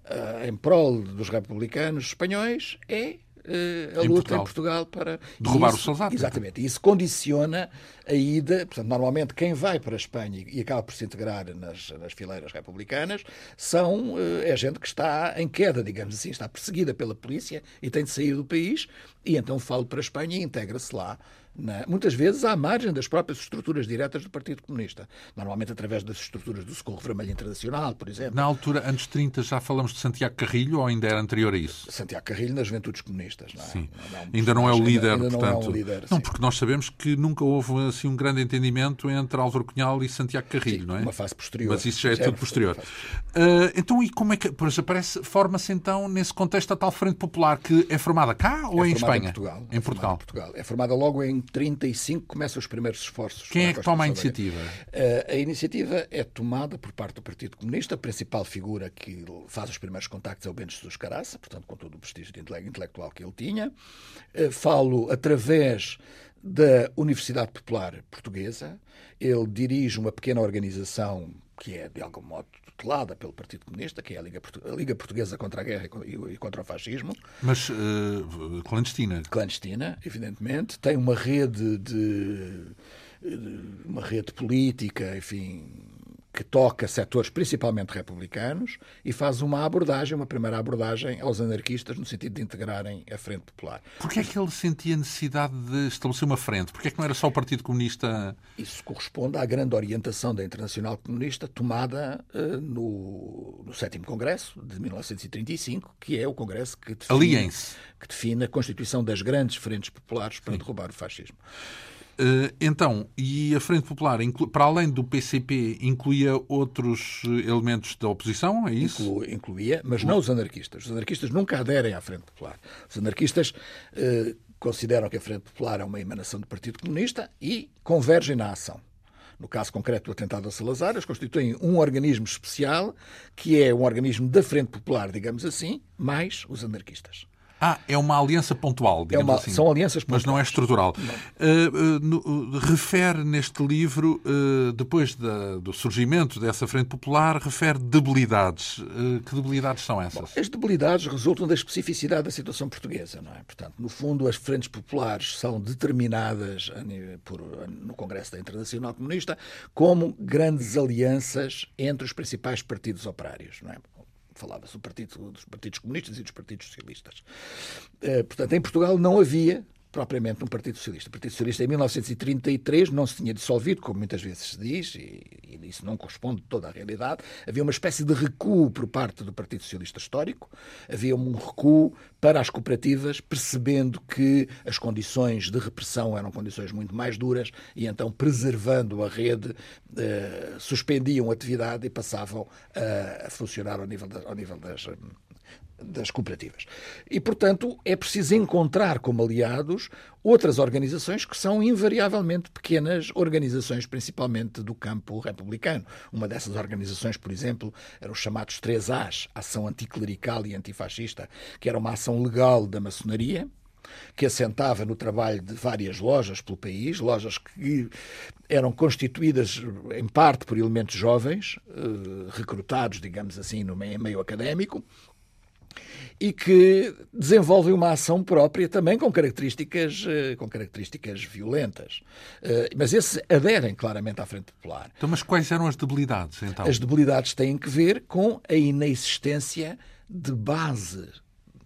uh, em prol dos republicanos espanhóis é uh, a em luta Portugal. em Portugal para derrubar isso, o Salazar. Exatamente. E isso condiciona a ida. Portanto, normalmente quem vai para a Espanha e acaba por se integrar nas, nas fileiras republicanas são uh, é gente que está em queda, digamos assim, está perseguida pela polícia e tem de sair do país e então falo para a Espanha e integra-se lá na, muitas vezes à margem das próprias estruturas diretas do Partido Comunista. Normalmente através das estruturas do Socorro Vermelho Internacional, por exemplo. Na altura, de 30, já falamos de Santiago Carrilho ou ainda era anterior a isso? Santiago Carrilho nas Juventudes Comunistas, não é? Sim. Não, não, ainda não é o líder, ainda, ainda portanto. Não, é um líder, não, porque nós sabemos que nunca houve assim um grande entendimento entre Álvaro Cunhal e Santiago Carrilho, Sim, não é? Uma fase posterior. Mas isso já é Já é tudo posterior. Uh, então, e como é que. Pois aparece, forma-se então nesse contexto a tal Frente Popular que é formada cá ou é em Espanha? Em Portugal. Em é Portugal. em Portugal. É formada logo em 35, começam os primeiros esforços. Quem é que toma a iniciativa? Uh, a iniciativa é tomada por parte do Partido Comunista. A principal figura que faz os primeiros contactos é o Bento Jesus Caraça, portanto, com todo o prestígio intelectual que ele tinha. Uh, falo através da Universidade Popular Portuguesa. Ele dirige uma pequena organização que é, de algum modo, tutelada pelo Partido Comunista, que é a Liga, Portu- a Liga Portuguesa contra a Guerra e co- contra o Fascismo Mas uh, clandestina. clandestina, evidentemente, tem uma rede de, de- uma rede política, enfim, que toca setores principalmente republicanos e faz uma abordagem, uma primeira abordagem aos anarquistas no sentido de integrarem a Frente Popular. Porquê é que ele sentia necessidade de estabelecer uma frente? Porquê é que não era só o Partido Comunista? Isso corresponde à grande orientação da Internacional Comunista tomada eh, no, no sétimo Congresso de 1935, que é o Congresso que define, que define a constituição das grandes frentes populares para derrubar o fascismo. Uh, então, e a Frente Popular, para além do PCP, incluía outros uh, elementos da oposição? É isso? Inclu- incluía, mas não os anarquistas. Os anarquistas nunca aderem à Frente Popular. Os anarquistas eh, consideram que a Frente Popular é uma emanação do Partido Comunista e convergem na ação. No caso concreto do atentado a Salazar, eles constituem um organismo especial, que é um organismo da Frente Popular, digamos assim, mais os anarquistas. Ah, é uma aliança pontual, digamos uma- assim. são alianças Mas não é estrutural. Uh, uh, no- refere neste livro, uh, depois da- do surgimento dessa Frente Popular, refere debilidades. Uh, que debilidades são essas? As debilidades resultam da especificidade da situação portuguesa, não é? Portanto, no fundo, as frentes populares são determinadas por- no Congresso da Internacional Comunista como grandes alianças entre os principais partidos operários, não é? Falava-se do partido, dos partidos comunistas e dos partidos socialistas. Eh, Portanto, em Portugal não havia propriamente um Partido Socialista. O Partido Socialista em 1933 não se tinha dissolvido, como muitas vezes se diz, e, e isso não corresponde toda à realidade. Havia uma espécie de recuo por parte do Partido Socialista Histórico, havia um recuo para as cooperativas, percebendo que as condições de repressão eram condições muito mais duras e então, preservando a rede, eh, suspendiam a atividade e passavam a, a funcionar ao nível, da- ao nível das, eh, das cooperativas. E, portanto, é preciso encontrar como aliados outras organizações que são invariavelmente pequenas organizações, principalmente do campo republicano. Uma dessas organizações, por exemplo, eram os chamados 3As, Ação Anticlerical e Antifascista, que era uma ação legal da maçonaria, que assentava no trabalho de várias lojas pelo país, lojas que eram constituídas em parte por elementos jovens, eh, recrutados, digamos assim, no meio, meio académico, e que desenvolvem uma ação própria também com características, eh, com características violentas. Eh, Mas esses aderem claramente à Frente Popular. Então, mas quais eram as debilidades, então? As debilidades têm que ver com a inexistência de base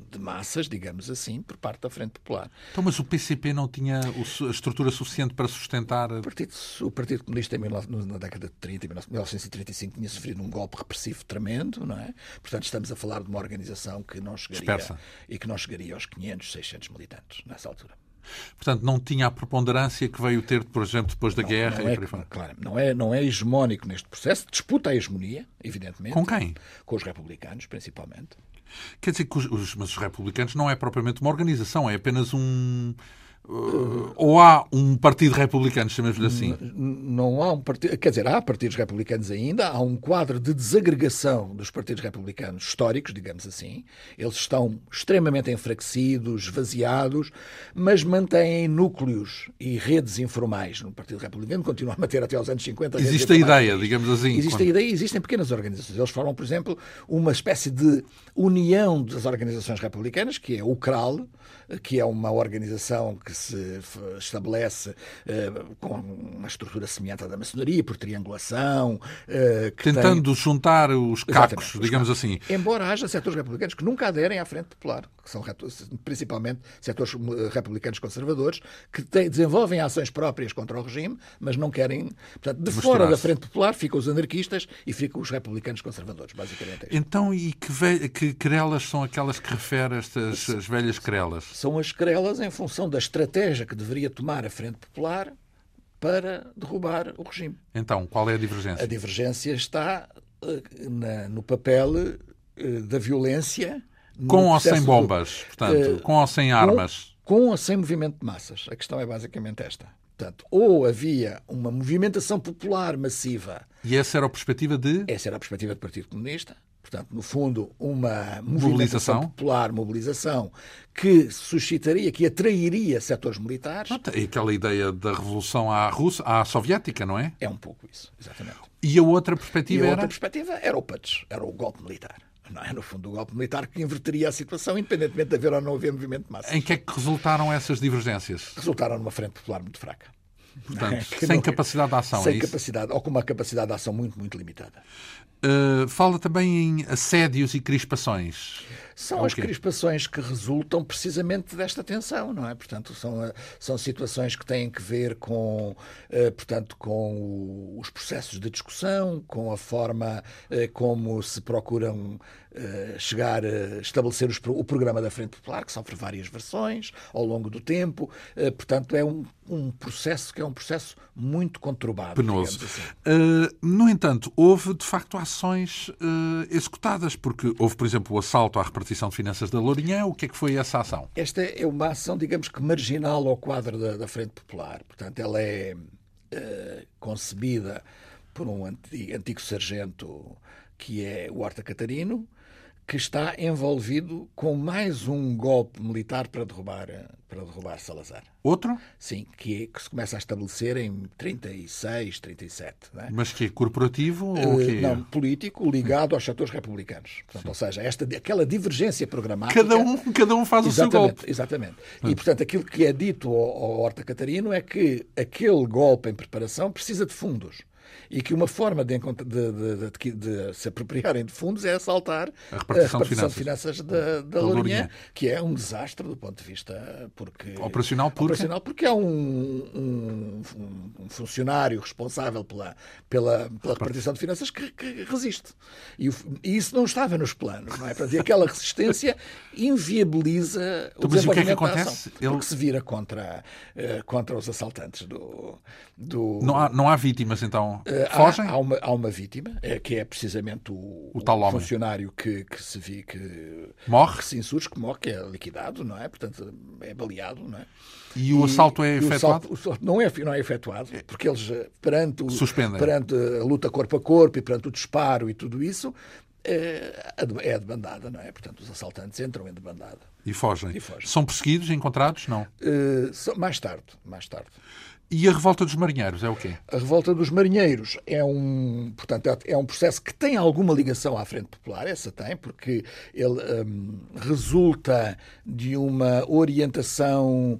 de massas, digamos assim, por parte da Frente Popular. Então, mas o PCP não tinha a estrutura suficiente para sustentar... O Partido, o Partido Comunista, em 19 na década de 30, em 1935, tinha sofrido um golpe repressivo tremendo, não é? Portanto, estamos a falar de uma organização que não chegaria, Dispersa. e que não chegaria aos 500, 600 militantes nessa altura. Portanto, não tinha a preponderância que veio ter, por exemplo, depois da guerra não e é, por aí fora. claro, não é, não é hegemónico neste processo, disputa a hegemonia, evidentemente. Com quem? Com os republicanos, principalmente. Quer dizer que os, os- mas os republicanos não é propriamente uma organização, é apenas um, Uh, ou há um partido republicano, chamemos-lhe assim? Não há um partido. Quer dizer, há partidos republicanos ainda, há um quadro de desagregação dos partidos republicanos históricos, digamos assim. Eles estão extremamente enfraquecidos, esvaziados, mas mantêm núcleos e redes informais no Partido Republicano, continuam a manter até aos anos 50. Existe a ideia, digamos assim. Existe quando... a ideia, existem pequenas organizações. Eles formam, por exemplo, uma espécie de união das organizações republicanas, que é o CRAL, que é uma organização que se estabelece uh, com uma estrutura semelhante à da maçonaria, por triangulação. Uh, Tentando tem... juntar os cacos, Exatamente, digamos os assim. Embora haja setores republicanos que nunca aderem à Frente Popular, que são principalmente setores eh, republicanos conservadores, que têm, desenvolvem ações próprias contra o regime, mas não querem. Portanto, de fora da Frente Popular ficam os anarquistas e ficam os republicanos conservadores, basicamente. É então, e que, ve... que querelas são aquelas que refere estas as velhas querelas? São as querelas em função da estratégia que deveria tomar a Frente Popular para derrubar o regime. Então, qual é a divergência? A divergência está uh, na, no papel uh, da violência. Com ou sem bombas, portanto, uh, com ou sem armas? Com, com ou sem movimento de massas. A questão é basicamente esta. Portanto, ou havia uma movimentação popular massiva. E essa era a perspectiva de? Essa era a perspectiva do Partido Comunista portanto, no fundo, uma mobilização popular, mobilização, que suscitaria, que atrairia setores militares. E aquela ideia da revolução à, Rússia, à soviética, não é? É um pouco isso, exatamente. E a outra perspectiva e a era? outra perspectiva era o PUTS, era o golpe militar. Não é, no fundo, o golpe militar que inverteria a situação, independentemente de haver ou não haver movimento de massa. Em que é que resultaram essas divergências? Resultaram numa frente popular muito fraca. Portanto, é? sem não, capacidade de ação. Sem é capacidade, ou com uma capacidade de ação muito, muito limitada. Uh, fala também em assédios e crispações. São as crispações que resultam precisamente desta tensão, não é? Portanto, são, eh, são situações que têm que ver com, uh, portanto, com o, os processos de discussão, com a forma uh, como se procuram chegar a estabelecer os, o programa da Frente Popular, que sofre várias versões ao longo do tempo. portanto, é um, um processo que é um processo muito conturbado. Penoso. Assim. no entanto, houve de facto ações uh, executadas, porque houve, por exemplo, o assalto à repartição de finanças da Lourinhã. O que é que foi essa ação? Esta é uma ação, digamos que marginal ao quadro da, da Frente Popular. Portanto, ela é uh, concebida por um antigo, antigo sargento que é o Horta Catarino, que está envolvido com mais um golpe militar para derrubar, para derrubar Salazar. Outro? Sim, que, é, que se começa a estabelecer em 36, 37. Não é? Mas que é corporativo uh, ou que Não, político ligado aos setores republicanos. Portanto, ou seja, esta, aquela divergência programática... Cada um, cada um faz o seu golpe. Exatamente. E, portanto, aquilo que é dito ao, ao Horta Catarino é que aquele golpe em preparação precisa de fundos e que uma forma de, de, de, de se apropriarem de fundos é assaltar a repartição, a repartição de finanças, de finanças da, da Lourinhã, que é um desastre do ponto de vista porque, operacional, porque... operacional porque é um, um, um funcionário responsável pela, pela, pela repartição de finanças que, que resiste. E, o, e, isso não estava nos planos, não é? Portanto, e aquela resistência inviabiliza o então, desenvolvimento o que é que acontece? Ele... Porque se vira contra, uh, contra os assaltantes do... do... Não, há, não há vítimas, então? Uh, Fogem? Há, há, uma, há uma vítima, é, que é precisamente o, o, tal o funcionário que, que se vi que morre, que se insurge, que morre, que é liquidado, não é? Portanto, é baleado, não é? E o assalto é efetuado? O assalto, não, é, não é efetuado, porque eles, eh, perante, o, perante a luta corpo a corpo e perante o disparo e tudo isso, é, é de bandada, não é? Portanto, os assaltantes entram em debandada. E fogem. e fogem. São perseguidos, encontrados? Não. Uh, mais tarde, mais tarde. E a revolta dos marinheiros é o quê? A revolta dos marinheiros é um, portanto, é um processo que tem alguma ligação à Frente Popular, essa tem, porque ele um, resulta de uma orientação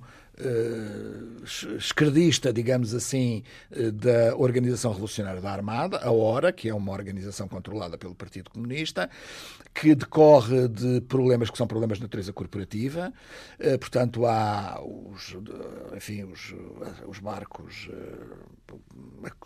esquerdista, digamos assim, uh, da Organização Revolucionária da Armada, a HORA, que é uma organização controlada pelo Partido Comunista, que decorre de problemas que são problemas de natureza corporativa. Uh, portanto, há os, enfim, os, os barcos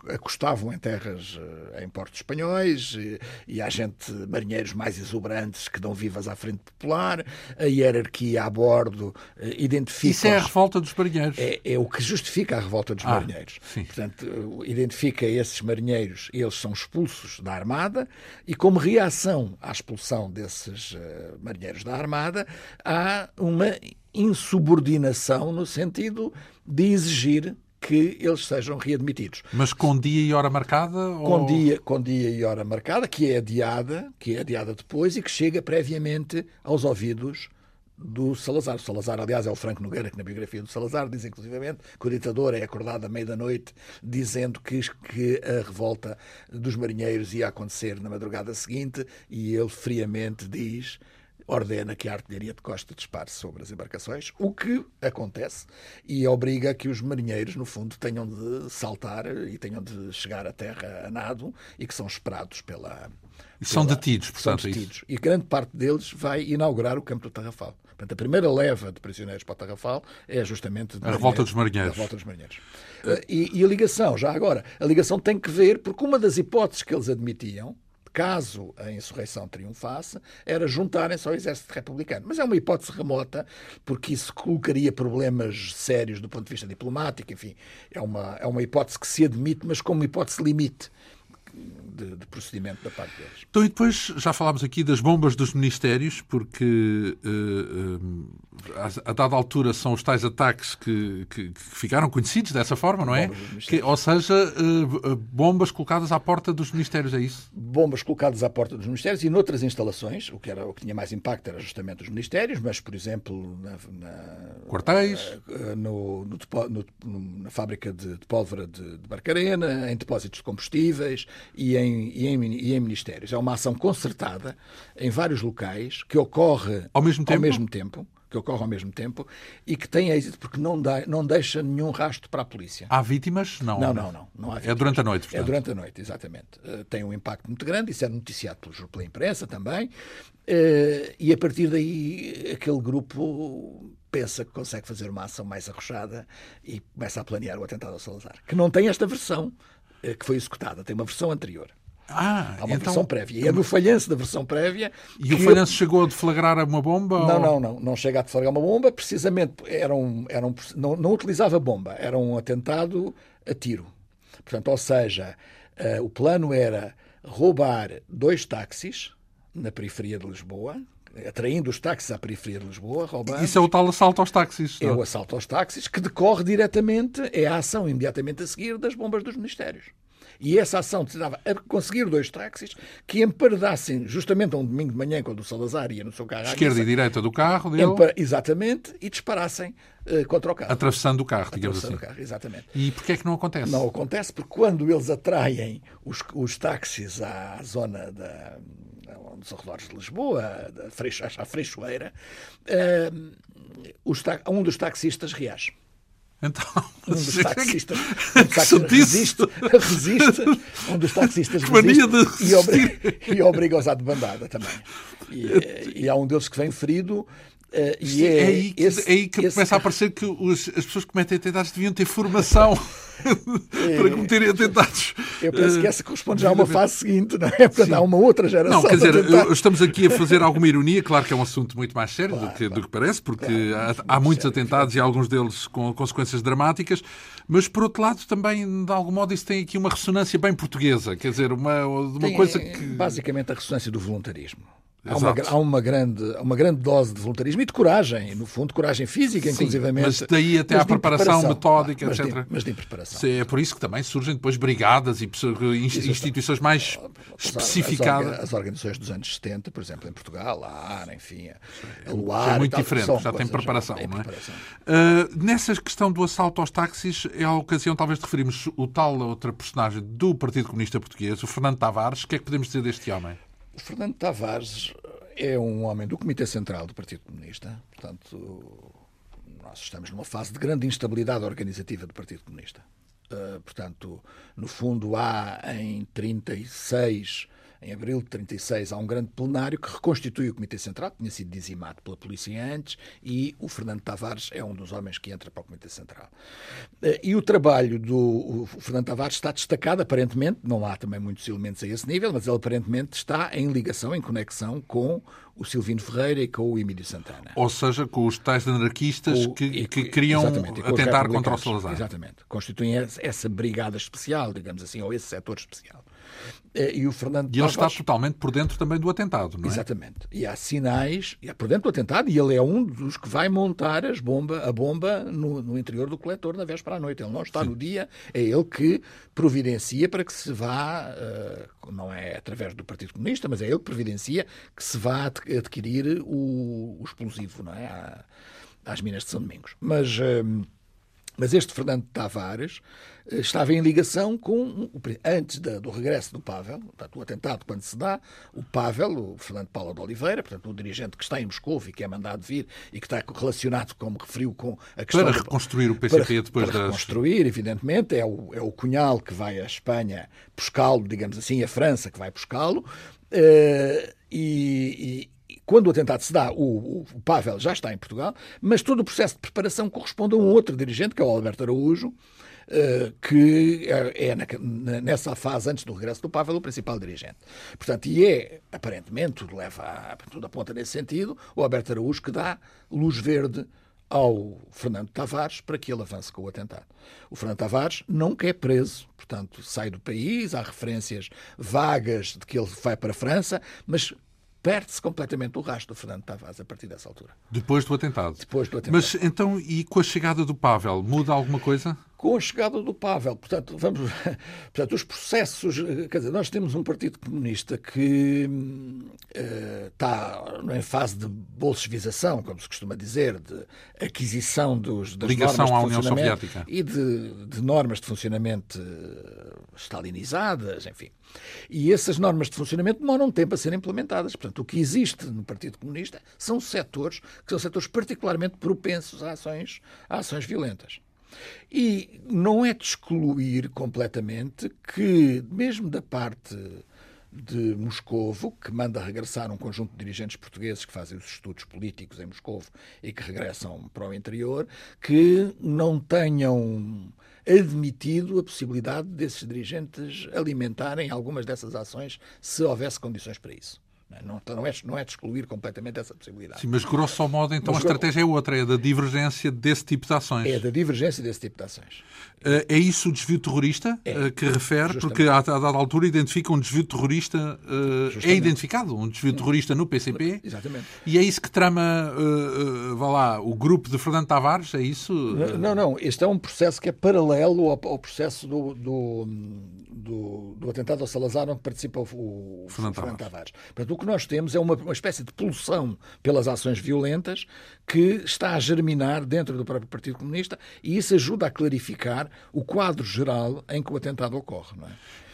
acostavam em terras, em portos espanhóis, e, e há gente, marinheiros mais exuberantes que dão vivas à frente popular, a hierarquia a bordo identifica... Isso é a revolta dos marinheiros. É, é o que justifica a revolta dos ah, marinheiros. Sim. Portanto, identifica esses marinheiros, eles são expulsos da Armada e, como reação à expulsão desses uh, marinheiros da Armada, há uma insubordinação no sentido de exigir que eles sejam readmitidos. Mas com dia e hora marcada? Com, ou... dia, com dia e hora marcada, que é adiada, que é adiada depois e que chega previamente aos ouvidos do Salazar. O Salazar, aliás, é o Franco Nogueira, que na biografia do Salazar diz inclusivamente que o ditador é acordado à meia da noite dizendo que, que a revolta dos marinheiros ia acontecer na madrugada seguinte e ele friamente diz ordena que a artilharia de costa dispare sobre as embarcações, o que acontece e obriga que os marinheiros, no fundo, tenham de saltar e tenham de chegar à terra a nado e que são esperados pela. E são pela, detidos, portanto. São detidos. Isso. E grande parte deles vai inaugurar o campo do Tarrafal. Portanto, a primeira leva de prisioneiros para o Tarrafal é justamente a revolta dos marinheiros. A revolta dos marinheiros. E, e a ligação, já agora, a ligação tem que ver, porque uma das hipóteses que eles admitiam caso a insurreição triunfasse, era juntarem-se ao exército republicano. Mas é uma hipótese remota, porque isso colocaria problemas sérios do ponto de vista diplomático, enfim, é uma, é uma hipótese que se admite, mas como hipótese limite de, de, procedimento da parte deles. Então, e depois já falámos aqui das bombas dos ministérios, porque uh, a, a, dada altura são os tais ataques que, que, que ficaram conhecidos dessa forma, não é? Que, ou seja, uh, bombas colocadas à porta dos ministérios, é isso? Bombas colocadas à porta dos ministérios e noutras instalações, o que, era, o que tinha mais impacto era justamente os ministérios, mas, por exemplo, na. na Quartéis? No, no, no, na fábrica de, de pólvora de, de Barcarena, em depósitos de combustíveis e em, e, em, e em ministérios. É uma ação concertada em vários locais que ocorre ao mesmo tempo, ao mesmo tempo que ocorre ao mesmo tempo e que tem êxito porque não, dá, não deixa nenhum rastro para a polícia. Há vítimas? Não. Não, não, não. não é durante a noite, portanto. É durante a noite, exatamente. Uh, tem um impacto muito grande, isso é noticiado pela, pela imprensa também. Uh, e a partir daí aquele grupo pensa que consegue fazer uma ação mais arrochada e começa a planear o atentado ao Salazar, que não tem esta versão que foi executada, tem uma versão anterior. Ah, Há uma então... versão prévia. E é no falhanço da versão prévia. E o falhanço eu... chegou a deflagrar uma bomba? Não, ou... não, não. Não chega a deflagrar uma bomba. Precisamente, era um, era um, não, não utilizava bomba. Era um atentado a tiro. Portanto, ou seja, uh, o plano era roubar dois táxis na periferia de Lisboa, atraindo os táxis à periferia de Lisboa, roubando. Isso é o tal assalto aos táxis. É o assalto aos táxis, que decorre diretamente, é a ação imediatamente a seguir das bombas dos ministérios. E essa ação destinava a conseguir dois táxis que emparedassem justamente a um domingo de manhã, quando o Salazar ia no seu carro. Esquerda e direita do carro dele. Exatamente, e disparassem uh, contra o carro. Atravessando o carro, digamos Atravessando assim. o carro, exatamente. E porquê é que não acontece? Não acontece porque quando eles atraem os, os táxis à zona da dos arredores de Lisboa, à Freixoeira, uh, um dos taxistas reage. Então, um dos taxistas, um resiste, resiste, um dos taxistas resiste e, obriga, e obriga-os à debandada também. E, e há um deles que vem ferido Uh, e é, é, aí que, esse, é aí que esse... começa a parecer que os, as pessoas que cometem atentados deviam ter formação para cometerem atentados. Eu penso que essa corresponde já a uma fase seguinte, não é? Sim. há uma outra geração. Não, quer dizer, estamos aqui a fazer alguma ironia, claro que é um assunto muito mais sério claro, do, que, claro, do, que, parece, porque claro, há, há, muitos sério, atentados e alguns deles com consequências dramáticas, mas por outro lado também, de algum modo, isso tem aqui uma ressonância bem portuguesa, quer dizer, uma, uma tem, coisa que. Basicamente a ressonância do voluntarismo. Há uma, há uma, grande, uma grande dose de voluntarismo e de coragem, no fundo, coragem física, Sim, inclusivamente. Mas daí até à preparação, preparação metódica, mas etc. De, mas de preparação. É por isso que também surgem depois brigadas e instituições mais especificadas. As, organizações dos anos 70, por exemplo, em Portugal, a AR, enfim, a Luar. É muito diferente, já tem preparação. Já, não é? Preparação. Uh, nessa questão do assalto aos táxis, é a ocasião talvez de referirmos o tal outra personagem do Partido Comunista Português, o Fernando Tavares. O que é que podemos dizer deste homem? O Fernando Tavares é um homem do Comitê Central do Partido Comunista, portanto, nós estamos numa fase de grande instabilidade organizativa do Partido Comunista. Uh, portanto, no fundo, há em 36, em abril de 36, há um grande plenário que reconstitui o Comitê Central, que tinha sido dizimado pela polícia antes, e o Fernando Tavares é um dos homens que entra para o Comitê Central. Eh, e o trabalho do Fernando Tavares está destacado, aparentemente, não há também muitos elementos a esse nível, mas ele aparentemente está em ligação, em conexão com o Silvino Ferreira e com o Emílio Santana. Ou seja, com os tais anarquistas o, que, que queriam atentar contra o Salazar. Exatamente. Constituem essa brigada especial, digamos assim, ou esse setor especial. Eh, e o Fernando E ele está totalmente por dentro também do atentado, não é? Exatamente. E há sinais, e é por dentro do atentado, e ele é um dos que vai montar as bomba, a bomba no, no interior do coletor na véspera à noite. Ele não está Sim. no dia, é ele que providencia para que se vá, uh, não é através do Partido Comunista, mas é ele que providencia que se vá adquirir o, o explosivo, não é? Às minas de São Domingos. Mas. Uh, mas este Fernando Tavares eh, estava em ligação com, antes do regresso do Pavel, portanto, o atentado quando se dá, o Pavel, o Fernando Paulo de Oliveira, portanto, um dirigente que está em Moscou e que é mandado vir e que está relacionado, como referiu, com a questão... Para reconstruir o PCP para, depois para reconstruir, evidentemente, é o, é o Cunhal que vai à Espanha buscá-lo, digamos assim, a França que vai buscá-lo, uh, e, quando o atentado se dá, o, o, Pavel já está em Portugal, mas todo o processo de preparação corresponde a um outro dirigente, que é o Alberto Araújo, Uh, que é, é nessa fase, antes do regresso do Pavel, o principal dirigente. Portanto, e é, aparentemente, tudo leva tudo aponta nesse sentido, o Alberto Araújo que dá luz verde ao Fernando Tavares para que ele avance com o atentado. O Fernando Tavares nunca é preso, portanto, sai do país, há referências vagas de que ele vai para a França, mas perde-se completamente o rastro do Fernando Tavares a partir dessa altura. Depois do atentado? Depois do atentado. Mas então, e com a chegada do Pavel, muda alguma coisa? Com a chegada do Pavel. Portanto, vamos, portanto, os processos. Quer dizer, nós temos um Partido Comunista que uh, está em fase de bolchevização, como se costuma dizer, de aquisição dos, das Ligação normas à União Soviética. e de, de, normas de funcionamento uh, stalinizadas, enfim. E essas normas de funcionamento demoram um tempo a serem implementadas. Portanto, o que existe no Partido Comunista são setores que são setores particularmente propensos a ações, a ações violentas. E não é de excluir completamente que, mesmo da parte de Moscovo, que manda regressar um conjunto de dirigentes portugueses que fazem os estudos políticos em Moscovo e que regressam para o interior, que não tenham admitido a possibilidade desses dirigentes alimentarem algumas dessas ações se houvesse condições para isso. Não, não, é, não é de excluir completamente essa possibilidade. Sim, mas grosso modo, então mas, a estratégia é outra, é da divergência desse tipo de ações. É da divergência desse tipo de ações. Eh, é isso o desvio terrorista é, eh, que refere? Justamente. Porque a, dada altura identifica um desvio terrorista, eh, é identificado um desvio terrorista no PCP. Exatamente. E é isso que trama, vá lá, o grupo de Fernando Tavares, é isso? Não, não, este é um processo que é paralelo ao, ao processo do, do, do, do, atentado ao Salazar, onde participa o, o Fernando, Fernando Tavares. Tavares. Portanto, o que nós temos é uma, uma espécie de pulsão pelas ações violentas que está a germinar dentro do próprio Partido Comunista e isso ajuda a clarificar o quadro geral em que o atentado ocorre. Não é?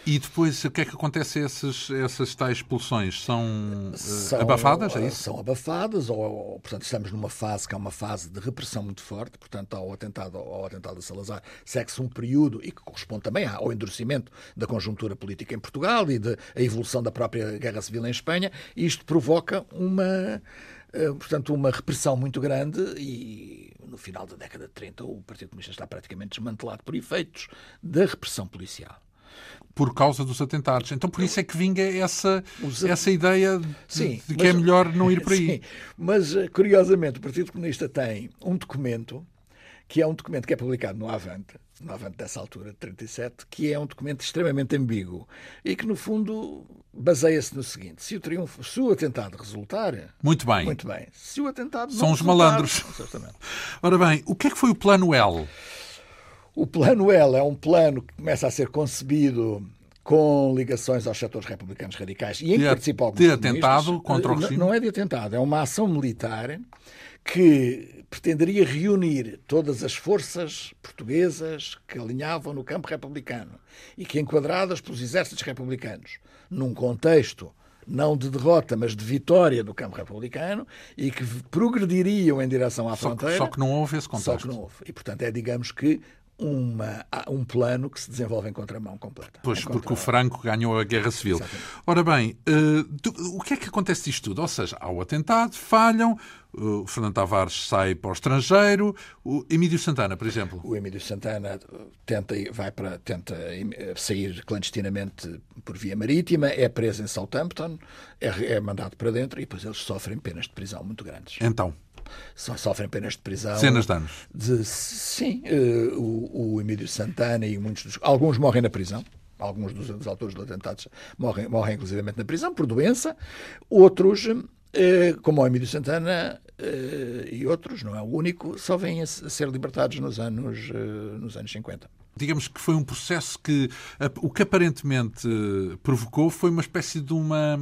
E depois, o que é que acontece a essas, essas tais expulsões? São, eh, são abafadas, é isso? São abafadas, ou, ou, portanto, estamos numa fase que é uma fase de repressão muito forte, portanto, ao atentado, ao atentado de Salazar, segue-se um período, e que corresponde também ao endurecimento da conjuntura política em Portugal e da evolução da própria Guerra Civil em Espanha, e isto provoca uma, eh, portanto, uma repressão muito grande e no final da década de 30 o Partido Comunista está praticamente desmantelado por efeitos da repressão policial por causa dos atentados. Então por isso é que vinga essa, essa ideia de, Sim, de que é mas, é melhor não ir por aí. Sim, mas eh, curiosamente o Partido Comunista tem um documento que é um documento que é publicado no Avante, no Avante dessa altura, de 37, que é um documento extremamente ambíguo e que, no fundo, baseia-se no seguinte: se o triunfo, se o atentado resultar. Muito bem. Muito bem. Se o atentado São os malandros. Ora bem, o que é que foi o plano L? O plano L é um plano que começa a ser concebido com ligações aos setores republicanos radicais e em que participam alguns De atentado contra o regime? Não é de atentado, é uma ação militar que pretenderia reunir todas as forças portuguesas que alinhavam no campo republicano e que, enquadradas pelos exércitos republicanos, num contexto não de derrota, mas de vitória do campo republicano e que progrediriam em direção à só fronteira. Que, só que não houve esse contexto. Só que não houve. E, portanto, é, digamos que, uma, um plano que se desenvolve em contramão completa. Pois, porque o Franco ganhou a Guerra Civil. Exatamente. Ora bem, uh, o que é que acontece disto tudo? Ou seja, há o atentado, falham, o Fernando Tavares sai para o estrangeiro, o Emílio Santana, por exemplo. O Emílio Santana tenta, vai para, tenta sair clandestinamente por via marítima, é preso em Southampton, é, é mandado para dentro e depois eles sofrem penas de prisão muito grandes. Então? sofrem penas de prisão. Cenas de anos. De, sim, uh, o, o Emílio Santana e muitos dos. Alguns morrem na prisão. Alguns dos, dos autores dos atentados morrem, morrem inclusivamente na prisão por doença. Outros, uh, como o Emílio Santana uh, e outros, não é o único, só vêm a, a ser libertados nos anos, nos anos 50 digamos que foi um processo que o que aparentemente provocou foi uma espécie de uma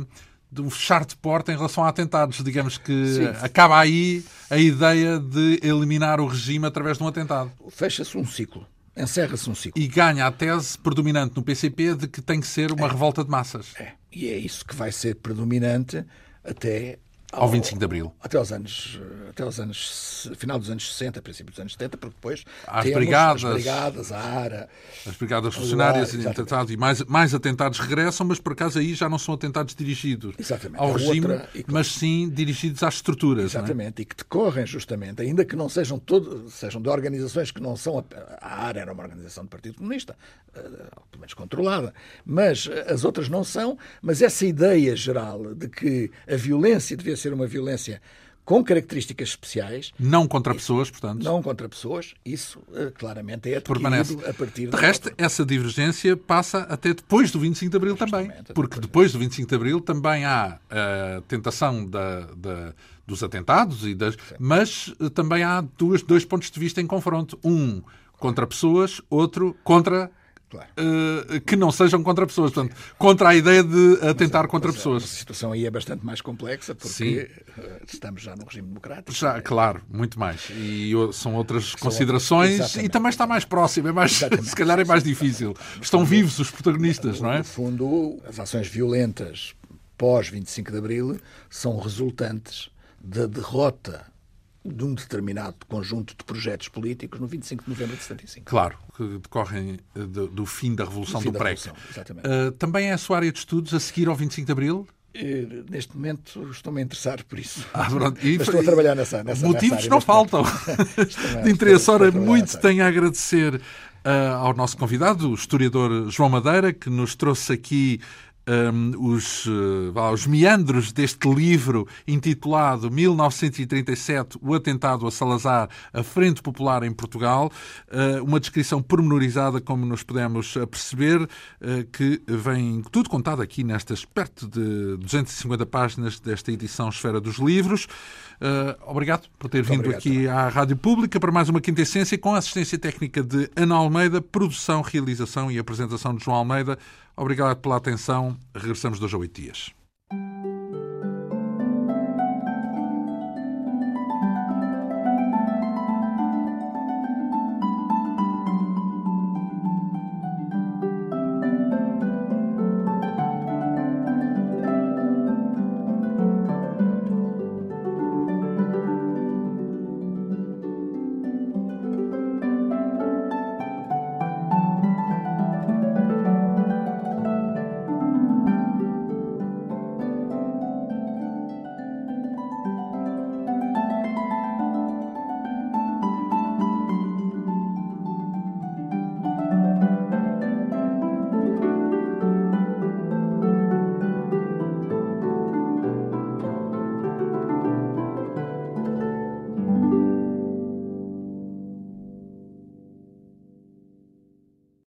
de um fechar de porta em relação a atentados. Digamos que Sim. acaba aí a ideia de eliminar o regime através de um atentado. Fecha-se um ciclo. Encerra-se um ciclo. E ganha a tese predominante no PCP de que tem que ser uma é. revolta de massas. É. E é isso que vai ser predominante até ao 25 de Abril. Até aos anos, até aos anos, final dos anos 60, princípio dos anos 70, porque depois as brigadas, as brigadas, a ARA, as brigadas funcionárias e, atentados, e mais, mais atentados regressam, mas por acaso aí já não são atentados dirigidos exatamente. ao regime, outra, mas sim dirigidos às estruturas. É? Exatamente, é? e que decorrem justamente, ainda que não sejam todo, sejam de organizações que não são. A, a ARA era uma organização do Partido Comunista, uh, pelo menos controlada, mas as outras não são, mas essa ideia geral de que a violência devia ser uma violência com características especiais. Não contra pessoas, portanto. Não contra pessoas, isso uh, claramente é Permanece. a partir De resto, essa divergência passa até depois do 25 de Abril também. Porque depois do 25 de Abril também há a tentação da, da dos atentados, e das, mas uh, também há duas, dois pontos de vista em confronto. Um contra pessoas, outro contra Claro. Uh, que não sejam contra pessoas, portanto, contra a ideia de atentar mas, contra mas pessoas. A situação aí é bastante mais complexa porque Sim. Eh, estamos já no regime democrático. Já, claro, muito mais. E são outras são considerações outras, e também está mais próximo, é mais, se calhar é mais difícil. Estão vivos os protagonistas, não é? No fundo, as ações violentas pós 25 de Abril são resultantes da derrota de um determinado conjunto de projetos políticos no 25 de novembro de 75. Claro, que decorrem eh, do, do fim da Revolução do, do PREC. Uh, também é a sua área de estudos a seguir ao 25 de Abril? Uh, neste momento estou-me a interessar por isso. Ah, e, Mas estou a trabalhar nessa, nessa Motivos nessa não faltam de interesse. Ora, muito tenho a agradecer uh, ao nosso convidado, o historiador João Madeira, que nos trouxe aqui um, os, uh, os meandros deste livro intitulado 1937, O Atentado a Salazar, a Frente Popular em Portugal, uh, uma descrição pormenorizada, como nos podemos perceber, uh, que vem tudo contado aqui nestas perto de 250 páginas desta edição Esfera dos Livros. obrigado por ter Muito vindo obrigado, aqui também. à Rádio Pública para mais uma Quinta Essência com a assistência técnica de Ana Almeida, produção, realização e apresentação de João Almeida. Obrigado pela atenção. Regressamos dois a oito dias.